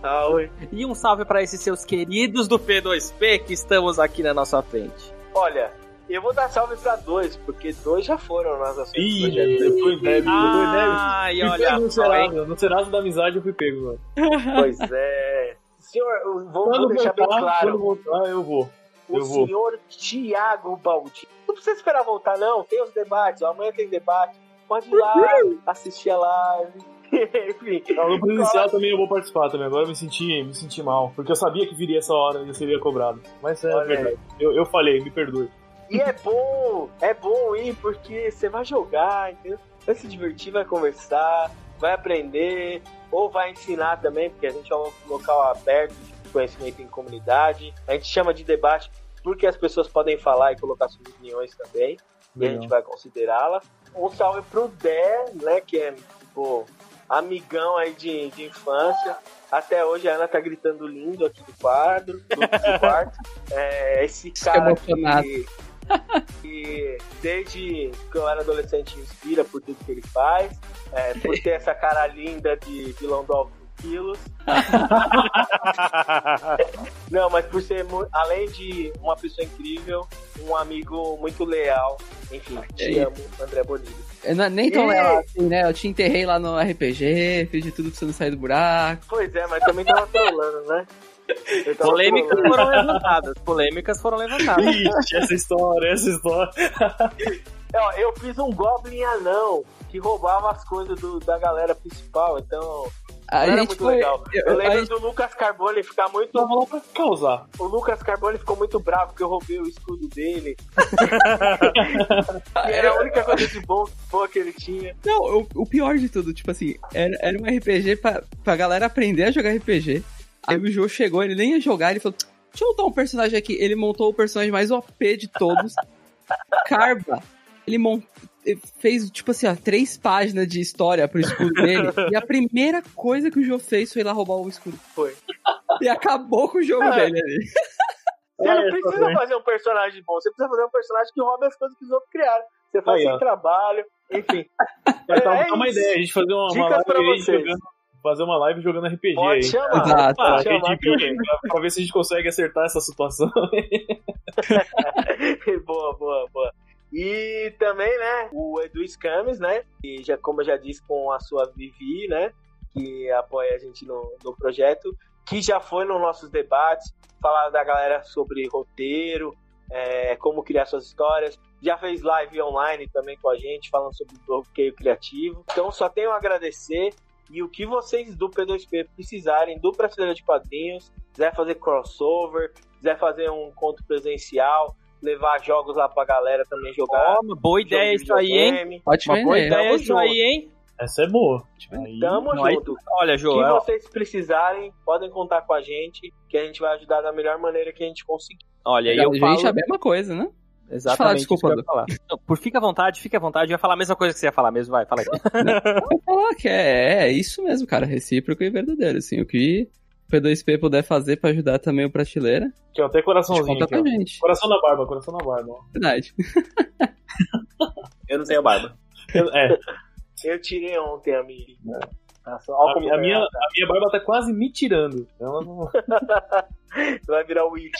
Speaker 5: Salve.
Speaker 4: E um salve pra esses seus queridos do P2P que estamos aqui na nossa frente.
Speaker 5: Olha, eu vou dar salve pra dois, porque dois já foram nas ações do
Speaker 2: Ih, eu tô em débito, eu tô em débito.
Speaker 4: Ai,
Speaker 2: Fui
Speaker 4: olha
Speaker 2: pego no? Serasa, no Serasa da amizade eu fui pego, mano.
Speaker 5: Pois é. Senhor, eu vou, vou
Speaker 2: Quando
Speaker 5: deixar bem
Speaker 2: voltar,
Speaker 5: claro.
Speaker 2: quando voltar, eu vou.
Speaker 5: O
Speaker 2: eu vou.
Speaker 5: senhor Tiago Baldi. Não precisa esperar voltar, não. Tem os debates. ó, Amanhã tem debate. Pode ir lá, assistir a live. Enfim.
Speaker 2: No presencial também eu vou participar também. Agora eu me senti, me senti mal. Porque eu sabia que viria essa hora e eu seria cobrado. Mas é
Speaker 5: Olha
Speaker 2: verdade. Eu, eu falei, me perdoe.
Speaker 5: E é bom, é bom ir porque você vai jogar, entendeu? Vai se divertir, vai conversar, vai aprender, ou vai ensinar também, porque a gente é um local aberto de conhecimento em comunidade. A gente chama de debate porque as pessoas podem falar e colocar suas opiniões também, e a
Speaker 2: Legal.
Speaker 5: gente vai considerá-las. Um salve pro Dé, né, que é, tipo, amigão aí de, de infância. Até hoje a Ana tá gritando lindo aqui do quadro, do, do quarto. É, esse cara que, que desde que eu era adolescente inspira por tudo que ele faz, é, por ter essa cara linda de vilão do Quilos. Não, mas por ser, além de uma pessoa incrível, um amigo muito leal. Enfim, te
Speaker 3: aí?
Speaker 5: amo, André Bonilho.
Speaker 3: Eu não, nem tão
Speaker 5: Ih.
Speaker 3: legal assim, né? Eu te enterrei lá no RPG, fiz de tudo pra você não sair do buraco.
Speaker 5: Pois é, mas também tava trolando, né?
Speaker 4: Polêmicas foram levantadas. Polêmicas foram levantadas.
Speaker 2: Ixi, essa história, essa história.
Speaker 5: Eu fiz um Goblin anão que roubava as coisas do- da galera principal, então
Speaker 3: A
Speaker 5: era
Speaker 3: gente
Speaker 5: muito
Speaker 3: foi.
Speaker 5: legal.
Speaker 3: eu-
Speaker 5: Eu lembro
Speaker 3: gente-
Speaker 5: do Lucas Carbone ficar muito.
Speaker 2: Lá pra causar.
Speaker 5: O Lucas Carbone ficou muito bravo porque eu roubei o escudo dele. E era a única coisa de bom boa que ele tinha.
Speaker 3: Não, o, o pior de tudo, tipo assim, era, era um RPG pra, pra galera aprender a jogar RPG. Aí o Joe chegou, ele nem ia jogar, ele falou: Deixa eu montar um personagem aqui. Ele montou o personagem mais OP de todos. Carba. Ele montou. Fez, tipo assim, ó, três páginas de história pro escudo dele. e a primeira coisa que o Joe fez foi ir lá roubar o escudo.
Speaker 5: Foi.
Speaker 3: E acabou com o jogo
Speaker 5: É.
Speaker 3: dele ali.
Speaker 5: Você
Speaker 2: É,
Speaker 5: não precisa
Speaker 2: também.
Speaker 5: fazer um personagem bom, você precisa fazer um personagem que rouba as coisas que os outros criaram. Você faz
Speaker 2: Aí,
Speaker 5: sem
Speaker 2: ó.
Speaker 5: trabalho, enfim.
Speaker 2: Mas tá,
Speaker 5: É
Speaker 2: tá uma
Speaker 5: isso.
Speaker 2: ideia, a gente fazer uma, uma
Speaker 5: Dicas
Speaker 2: live
Speaker 5: pra vocês.
Speaker 2: jogando. Fazer uma live jogando RPG
Speaker 5: Pode
Speaker 2: aí.
Speaker 5: chamar.
Speaker 3: Exato.
Speaker 2: Pra,
Speaker 5: Pode
Speaker 2: que
Speaker 5: chamar também.
Speaker 2: pra, pra ver se a gente consegue acertar essa situação.
Speaker 5: boa, boa, boa. E também, né, o Edu Scames, né, que já, como eu já disse, com a sua Vivi, né, que apoia a gente no, no projeto, que já foi nos nossos debates, falar da galera sobre roteiro, é, como criar suas histórias, já fez live online também com a gente, falando sobre bloqueio criativo. Então, só tenho a agradecer. E o que vocês do P2P precisarem, do Prateleira de Padrinhos, quiser fazer crossover, quiser fazer um encontro presencial, levar jogos lá pra galera também jogar.
Speaker 4: Ó, uma boa ideia
Speaker 5: de
Speaker 4: isso aí, hein?
Speaker 3: Ótima
Speaker 4: Uma boa
Speaker 3: ideia.
Speaker 5: Tamo
Speaker 4: isso
Speaker 5: junto.
Speaker 4: aí, hein?
Speaker 2: Essa é boa. Aí,
Speaker 5: Tamo
Speaker 4: Não, aí-
Speaker 5: junto.
Speaker 4: Olha,
Speaker 5: O que
Speaker 4: Joel,
Speaker 5: vocês precisarem, podem contar com a gente, que a gente vai ajudar da melhor maneira que a gente conseguir.
Speaker 4: olha, aí
Speaker 3: a
Speaker 4: eu
Speaker 3: gente
Speaker 4: falo...
Speaker 3: é a mesma coisa, né?
Speaker 4: Exatamente
Speaker 3: falar,
Speaker 4: isso que
Speaker 3: desculpa,
Speaker 4: eu ia falar. Não, por fica à vontade, fica à vontade. Eu ia falar a mesma coisa que você ia falar mesmo, vai, fala aí.
Speaker 3: Falar que é, é isso mesmo, cara. Recíproco e verdadeiro, assim. O que o P2P puder fazer pra ajudar também o Prateleira,
Speaker 2: ó, até coraçãozinho
Speaker 3: conta
Speaker 2: aqui,
Speaker 3: gente.
Speaker 2: Coração na barba, coração na barba.
Speaker 3: Verdade.
Speaker 4: Eu não tenho barba.
Speaker 2: É,
Speaker 5: Eu tirei ontem a minha. Tá só-
Speaker 2: a,
Speaker 5: ó como
Speaker 2: minha- a minha, a barba tá quase me tirando. Ela não...
Speaker 5: Vai virar o It.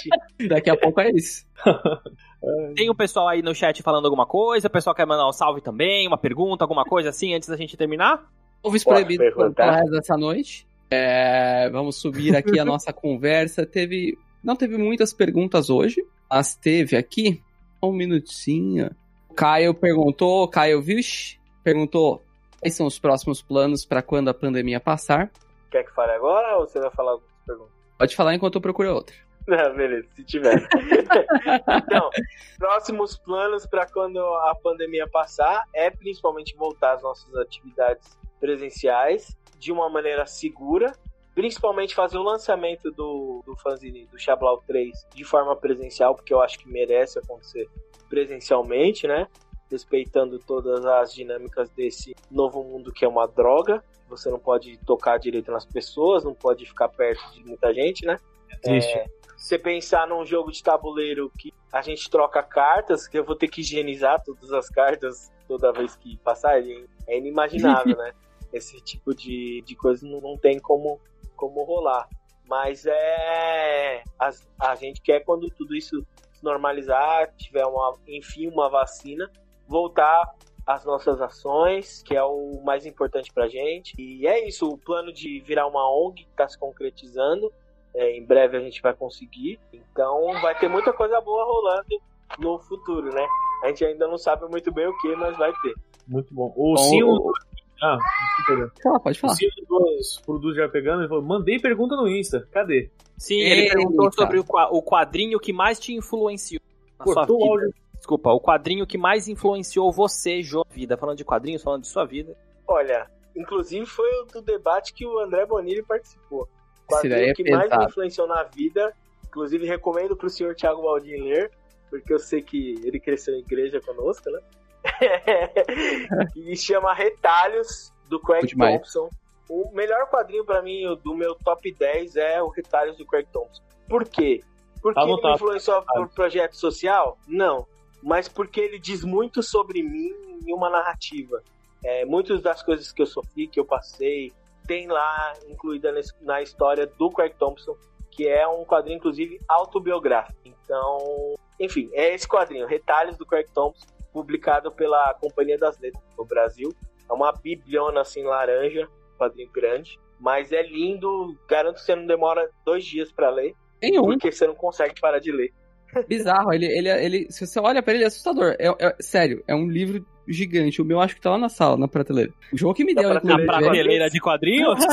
Speaker 3: Daqui a pouco é isso.
Speaker 4: Tem o pessoal aí no chat falando alguma coisa, o pessoal quer mandar um salve também, uma pergunta, alguma coisa assim, antes da gente terminar?
Speaker 3: Ouves proibido dessa noite. É, vamos subir aqui a nossa conversa. Teve. Não teve muitas perguntas hoje, mas teve aqui. Um minutinho. Caio perguntou, Caio Vish perguntou quais são os próximos planos para quando a pandemia passar.
Speaker 5: Quer que fale agora ou você vai falar algumas perguntas?
Speaker 3: Pode falar enquanto eu procuro outra.
Speaker 5: Não, beleza, se tiver. então, próximos planos para quando a pandemia passar é principalmente voltar às nossas atividades presenciais de uma maneira segura, principalmente fazer o lançamento do, do fanzine do Chablau 3 de forma presencial, porque eu acho que merece acontecer presencialmente, né? Respeitando todas as dinâmicas desse novo mundo que é uma droga. Você não pode tocar direito nas pessoas, não pode ficar perto de muita gente, né?
Speaker 2: É triste.
Speaker 5: É, você pensar num jogo de tabuleiro que a gente troca cartas, que eu vou ter que higienizar todas as cartas toda vez que passar, é inimaginável, né? Esse tipo de, de coisa não, não tem como, como rolar. Mas é. A, a gente quer quando tudo isso se normalizar, tiver uma, enfim uma vacina, voltar às nossas ações, que é o mais importante pra gente. E é isso, o plano de virar uma ONG está se concretizando. É, em breve a gente vai conseguir. Então vai ter muita coisa boa rolando no futuro, né? A gente ainda não sabe muito bem o que, mas vai ter.
Speaker 2: Muito bom. O Sil. Ah,
Speaker 3: Fala, pode falar.
Speaker 2: O Sil dos produtos já pegando, ele falou: mandei pergunta no Insta. Cadê?
Speaker 4: Sim, ele
Speaker 3: Eita.
Speaker 4: perguntou sobre o, qua- o quadrinho que mais te influenciou na sua
Speaker 2: Cortou o
Speaker 4: vida.
Speaker 2: áudio.
Speaker 4: Desculpa, o quadrinho que mais influenciou você, Jô, vida. Falando de quadrinhos, falando de sua vida.
Speaker 5: Olha, inclusive foi o do debate que o André Bonini participou. O quadrinho
Speaker 3: é
Speaker 5: que mais me
Speaker 3: pesado.
Speaker 5: influenciou na vida. Inclusive recomendo pro senhor Thiago Baldin ler, porque eu sei que ele cresceu em igreja conosco, né? e chama Retalhos, do Craig
Speaker 3: demais.
Speaker 5: Thompson. O melhor quadrinho pra mim, o do meu top 10, é o Retalhos do Craig Thompson. Por quê? Porque
Speaker 2: Tá
Speaker 5: ele me influenciou por projeto social? Não. Mas porque ele diz muito sobre mim em uma narrativa. É, muitas das coisas que eu sofri, que eu passei, tem lá incluída nesse- na história do Craig Thompson, que é um quadrinho, inclusive, autobiográfico. Então, enfim, é esse quadrinho, Retalhos do Craig Thompson, publicado pela Companhia das Letras do Brasil. É uma bibliona assim, laranja, quadrinho grande. Mas é lindo, garanto que você não demora dois dias pra ler,
Speaker 3: Tem um
Speaker 5: porque você não consegue parar de ler.
Speaker 3: Bizarro. Ele, ele, ele, se você olha pra ele, é assustador. É, é- sério, é um livro gigante. O meu acho que tá lá na sala, na prateleira. O jogo que me
Speaker 5: Na
Speaker 3: deu,
Speaker 5: prateleira
Speaker 3: inclusive,
Speaker 5: de
Speaker 3: é-
Speaker 4: prateleira de quadrinhos?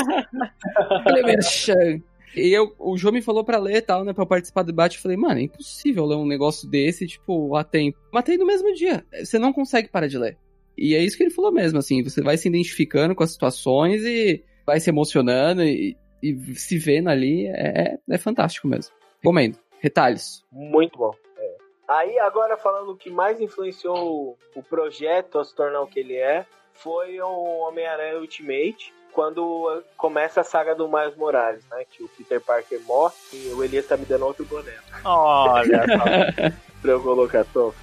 Speaker 3: E eu, o João me falou pra ler e tal, né, pra eu participar do debate. Eu falei, mano, é impossível ler um negócio desse, tipo, a tempo. Matei no mesmo dia. Você não consegue parar de ler. E é isso que ele falou mesmo, assim, você vai se identificando com as situações e vai se emocionando e, e se vendo ali. É, é fantástico mesmo. Recomendo. Retalhos.
Speaker 5: Muito bom. É. Aí, agora falando o que mais influenciou o projeto a se tornar o que ele é, foi o Homem-Aranha Ultimate, quando começa a saga do Miles Morales, né? Que o Peter Parker morre e o Elias tá me dando outro boné
Speaker 4: Olha só.
Speaker 5: pra eu colocar top.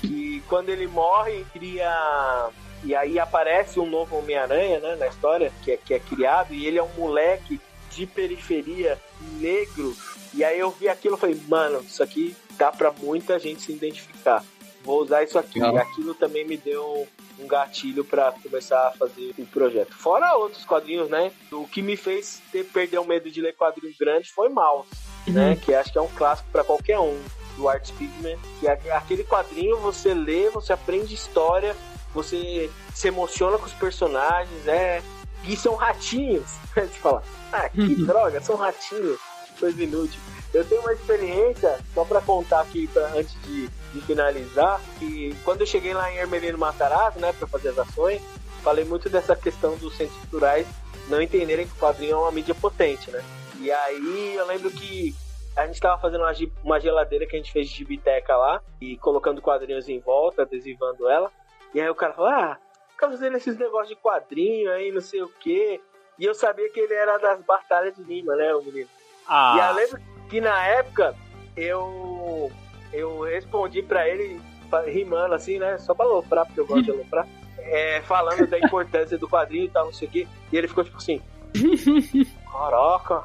Speaker 5: que quando ele morre, cria. E aí aparece um novo Homem-Aranha, né, na história, que é, que é criado, e ele é um moleque de periferia, negro. E aí eu vi aquilo e falei, mano, isso aqui dá pra muita gente se identificar. Vou usar isso aqui.
Speaker 3: Legal.
Speaker 5: E aquilo também me deu um gatilho pra começar a fazer o projeto. Fora outros quadrinhos, né? O que me fez ter, perder o medo de ler quadrinhos grandes foi Mouse, né? Que acho que é um clássico pra qualquer um do Art Spiegelman, que é aquele quadrinho você lê, você aprende história, você se emociona com os personagens, é. E são ratinhos. Você fala, ah, que droga, são ratinhos. Coisa inútil. Eu tenho uma experiência, só pra contar aqui pra, antes de, de finalizar, que quando eu cheguei lá em Hermelino Matarazzo, né, pra fazer as ações, falei muito dessa questão dos centros culturais não entenderem que o quadrinho é uma mídia potente, né? E aí eu lembro que a gente tava fazendo uma, uma geladeira que a gente fez de gibiteca lá e colocando quadrinhos em volta, adesivando ela. E aí o cara falou: Ah, fica fazendo esses negócios de quadrinho aí, não sei o quê. E eu sabia que ele era das Batalhas de Lima, né, o menino? E eu
Speaker 4: Ah,
Speaker 5: lembro que na época eu eu respondi pra ele rimando assim, né? Só pra aloprar, porque eu gosto de aloprar. É, falando da importância do quadrinho e tal, não sei o quê. E ele ficou tipo assim. Caraca.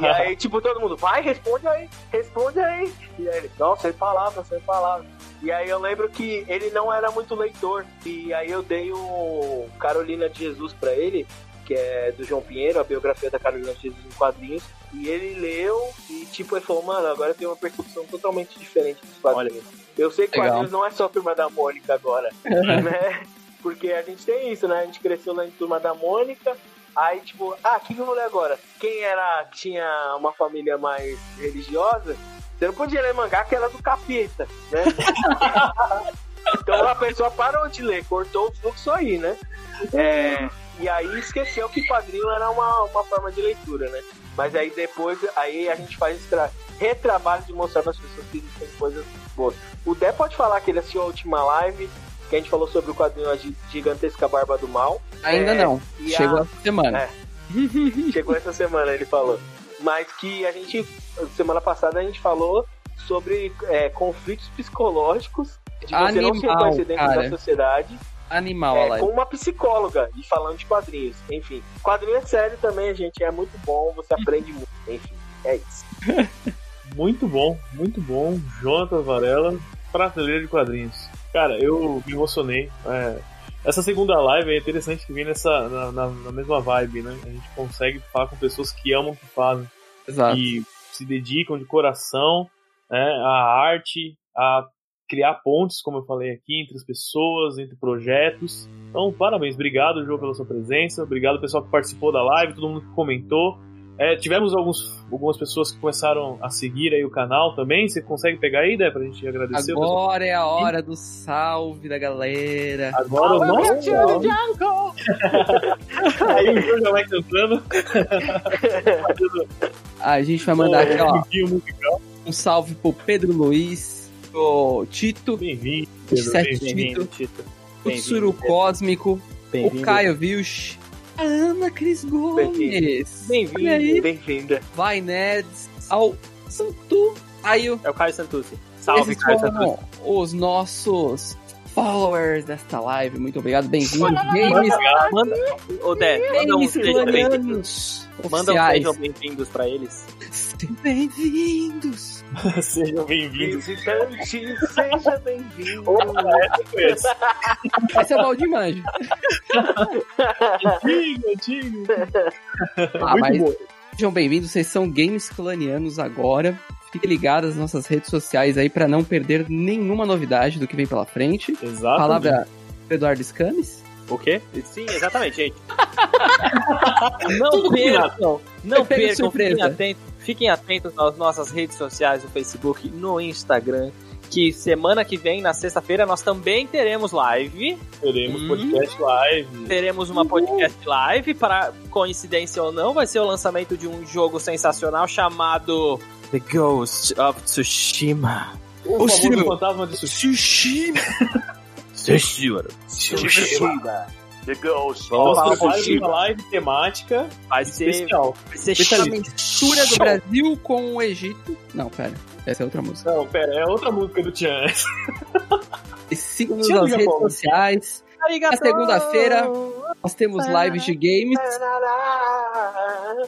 Speaker 5: E aí, tipo, todo mundo, vai, responde aí, responde aí. E aí ele, não, sem palavras, sem palavras. E aí eu lembro que ele não era muito leitor. E aí eu dei o Carolina de Jesus pra ele, que é do João Pinheiro, a biografia da Carolina Jesus em quadrinhos. E ele leu e, tipo, ele falou, mano, agora tem uma percepção totalmente diferente dos quadrinhos. Eu sei que
Speaker 3: Legal.
Speaker 5: quadrinhos não é só Turma da Mônica agora, né? Porque a gente tem isso, né? A gente cresceu lá em Turma da Mônica, aí, tipo, ah, o que, que eu vou ler agora? Quem era, tinha uma família mais religiosa, você não podia ler mangá que era do capeta, né? então a pessoa parou de ler, cortou o fluxo aí, né? É, e aí esqueceu que quadrinho era uma, uma forma de leitura, né? Mas aí depois, aí a gente faz esse tra- retrabalho de mostrar para as pessoas que existem coisas boas. O Dé pode falar que ele assistiu a última live que a gente falou sobre o quadrinho A Gi- Gigantesca Barba do Mal.
Speaker 3: Ainda
Speaker 5: É,
Speaker 3: não. Chegou
Speaker 5: a-
Speaker 3: essa semana.
Speaker 5: É. Chegou essa semana, ele falou. Mas que a gente, semana passada, a gente falou sobre é, conflitos psicológicos de você não se
Speaker 3: Animal,
Speaker 5: reconhecer dentro
Speaker 3: cara.
Speaker 5: da sociedade
Speaker 3: Animal,
Speaker 5: é, com uma psicóloga e falando de quadrinhos. Enfim, quadrinho é sério também, gente. É muito bom, você aprende muito. Enfim, é isso.
Speaker 2: Muito bom, muito bom. Jonathan Varela, prateleira de quadrinhos. Cara, eu me emocionei. É, essa segunda live é interessante que vem nessa, na, na- na mesma vibe, né? A gente consegue falar com pessoas que amam o que fazem.
Speaker 3: Exato.
Speaker 2: que se dedicam de coração né, à arte, a criar pontes, como eu falei aqui, entre as pessoas, entre projetos. Então, parabéns, obrigado, João, pela sua presença, obrigado pessoal que participou da live, todo mundo que comentou. É, tivemos alguns, algumas pessoas que começaram a seguir aí o canal também. Você consegue pegar aí, Dé, pra gente agradecer?
Speaker 3: Agora é a hora do salve da galera.
Speaker 2: Agora o nosso. aí o João já vai cantando.
Speaker 3: A gente vai mandar aqui, ó, um salve pro Pedro Luiz, pro Tito,
Speaker 2: Bem-vindo. Bem-vindo,
Speaker 3: Tito,
Speaker 4: Tito.
Speaker 3: o. Tsuru Cósmico, o. Caio Vilch, a Ana Cris Gomes. Aí,
Speaker 5: Bem-vinda.
Speaker 3: vai Nerds, ao Santu Caio.
Speaker 4: É o Caio Santucci. Salve,
Speaker 3: Esses
Speaker 4: Caio Santucci.
Speaker 3: os nossos followers desta live. Muito obrigado, bem-vindos. Games,
Speaker 4: Manda, ô Dé, manda um
Speaker 3: games
Speaker 4: sejam bem-vindos. Manda um
Speaker 3: oficiais.
Speaker 4: sejam bem-vindos pra eles.
Speaker 3: Bem-vindos.
Speaker 2: Sejam bem-vindos.
Speaker 5: Visitante, seja bem-vindo.
Speaker 2: Conheço.
Speaker 3: Esse é o Balde Manjo.
Speaker 2: Antigo, antigo.
Speaker 3: Ah,
Speaker 2: Muito
Speaker 3: mas
Speaker 2: bom.
Speaker 3: sejam bem-vindos, vocês são games clanianos agora. Fiquem ligados nas nossas redes sociais aí pra não perder nenhuma novidade do que vem pela frente.
Speaker 2: Exato.
Speaker 3: Palavra do Eduardo Scames.
Speaker 4: O quê? Sim, exatamente, gente. não percam, não
Speaker 3: de
Speaker 4: percam, fiquem
Speaker 3: surpresa.
Speaker 4: atentos, fiquem atentos nas nossas redes sociais, no Facebook, no Instagram, que semana que vem, na sexta-feira, nós também teremos live,
Speaker 2: Teremos
Speaker 3: Hum.
Speaker 2: podcast live.
Speaker 4: teremos uma podcast live, para coincidência ou não, vai ser o lançamento de um jogo sensacional chamado The Ghost of Tsushima.
Speaker 2: O fantasma de sushi.
Speaker 3: Tsushima.
Speaker 4: Tsushima.
Speaker 5: Tsushima. The Ghost.
Speaker 4: Vamos falar um
Speaker 2: uma live temática
Speaker 4: Vai ser,
Speaker 2: especial.
Speaker 4: vai ser
Speaker 3: Essa
Speaker 4: show.
Speaker 3: mistura do Brasil com o Egito. Não, pera. Essa é outra música.
Speaker 2: Não, pera, é outra música do
Speaker 3: sigam-nos
Speaker 2: Tira do
Speaker 3: nas redes
Speaker 2: Japão.
Speaker 3: sociais. Na segunda-feira, nós temos lives de games.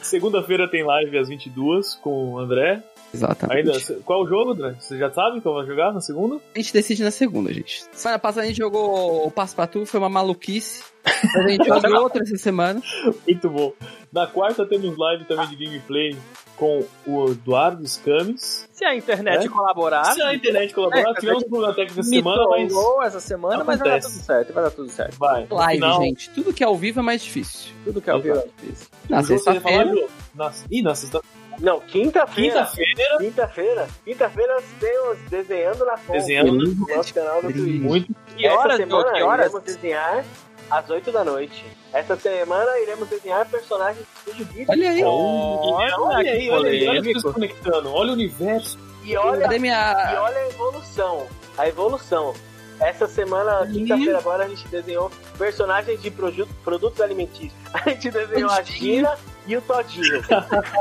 Speaker 2: Segunda-feira tem live às 22 com o André.
Speaker 3: Exatamente.
Speaker 2: Ainda, qual é o jogo, André? Você já sabe qual vai jogar na segunda?
Speaker 3: A gente decide na segunda, gente. Semana passada a gente jogou o Passo pra Tu, foi uma maluquice. Mas a gente jogou outra essa semana.
Speaker 2: Muito bom. Na quarta temos live também de gameplay com o Eduardo Scames.
Speaker 4: Se a internet
Speaker 2: É?
Speaker 4: colaborar,
Speaker 2: Se a internet colaborar,
Speaker 4: É,
Speaker 2: tivemos um problema técnico essa semana, mas
Speaker 4: essa semana, mas vai dar
Speaker 2: Acontece.
Speaker 4: tudo certo, vai dar tudo certo.
Speaker 2: vai.
Speaker 3: Live,
Speaker 2: final,
Speaker 3: gente. Tudo que é ao vivo é mais difícil.
Speaker 4: Tudo que é o
Speaker 2: Exato.
Speaker 4: pior é difícil.
Speaker 3: Na sexta-feira.
Speaker 2: Na... Ih, na sexta-
Speaker 5: Não, quinta-feira.
Speaker 2: quinta-feira.
Speaker 5: Quinta-feira. Quinta-feira temos Desenhando na Fonte.
Speaker 2: Desenhando
Speaker 5: no nosso canal do Twitch.
Speaker 2: Muito.
Speaker 4: Que
Speaker 5: Essa
Speaker 4: horas,
Speaker 5: semana?
Speaker 4: Que horas?
Speaker 5: iremos desenhar às 8 da noite. Essa semana iremos desenhar personagens do Estúdio Ghibli.
Speaker 3: Olha aí.
Speaker 4: Olha,
Speaker 2: olha
Speaker 4: que
Speaker 2: aí, olha aí, olha as
Speaker 4: polêmico.
Speaker 2: pessoas conectando. Olha o universo.
Speaker 5: E olha,
Speaker 3: Cadê
Speaker 5: e
Speaker 3: minha.
Speaker 5: olha a evolução. A evolução. Essa semana, quinta-feira agora, a gente desenhou personagens de produtos alimentícios. A gente desenhou a Gina e o Todinho.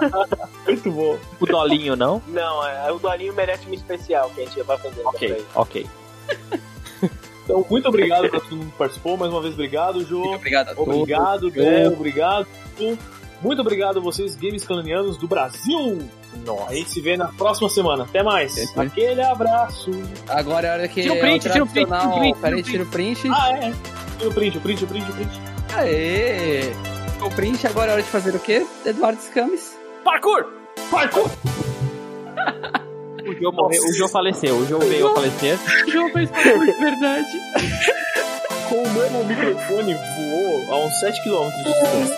Speaker 2: Muito bom.
Speaker 4: O Dolinho, não?
Speaker 5: Não, é, o Dolinho merece uma especial que a gente vai fazer.
Speaker 4: Ok,
Speaker 5: também.
Speaker 4: ok.
Speaker 2: Então, muito obrigado pra todo mundo que participou. Mais uma vez, obrigado,
Speaker 3: Muito
Speaker 2: Jô.
Speaker 3: obrigado a todos.
Speaker 2: Obrigado, Bé. Obrigado. Muito obrigado a vocês, games canonianos do Brasil. A gente se vê na próxima semana. Até mais.
Speaker 3: É aí.
Speaker 2: Aquele abraço.
Speaker 3: Agora é a hora que
Speaker 4: Tira o
Speaker 3: é
Speaker 4: print, tira o print, tira o print,
Speaker 3: Peraí,
Speaker 4: tira
Speaker 3: tira o print.
Speaker 2: Ah, é. Tira o print, o print, o print, o print.
Speaker 3: Aê! O print agora é hora de fazer o quê? Eduardo Scames.
Speaker 4: Parkour!
Speaker 2: Parkour!
Speaker 4: O Joe morreu, o Joe faleceu, o Joe veio a falecer.
Speaker 3: O João fez parkour de verdade.
Speaker 2: Com o mesmo microfone voou a uns 7 km de distância.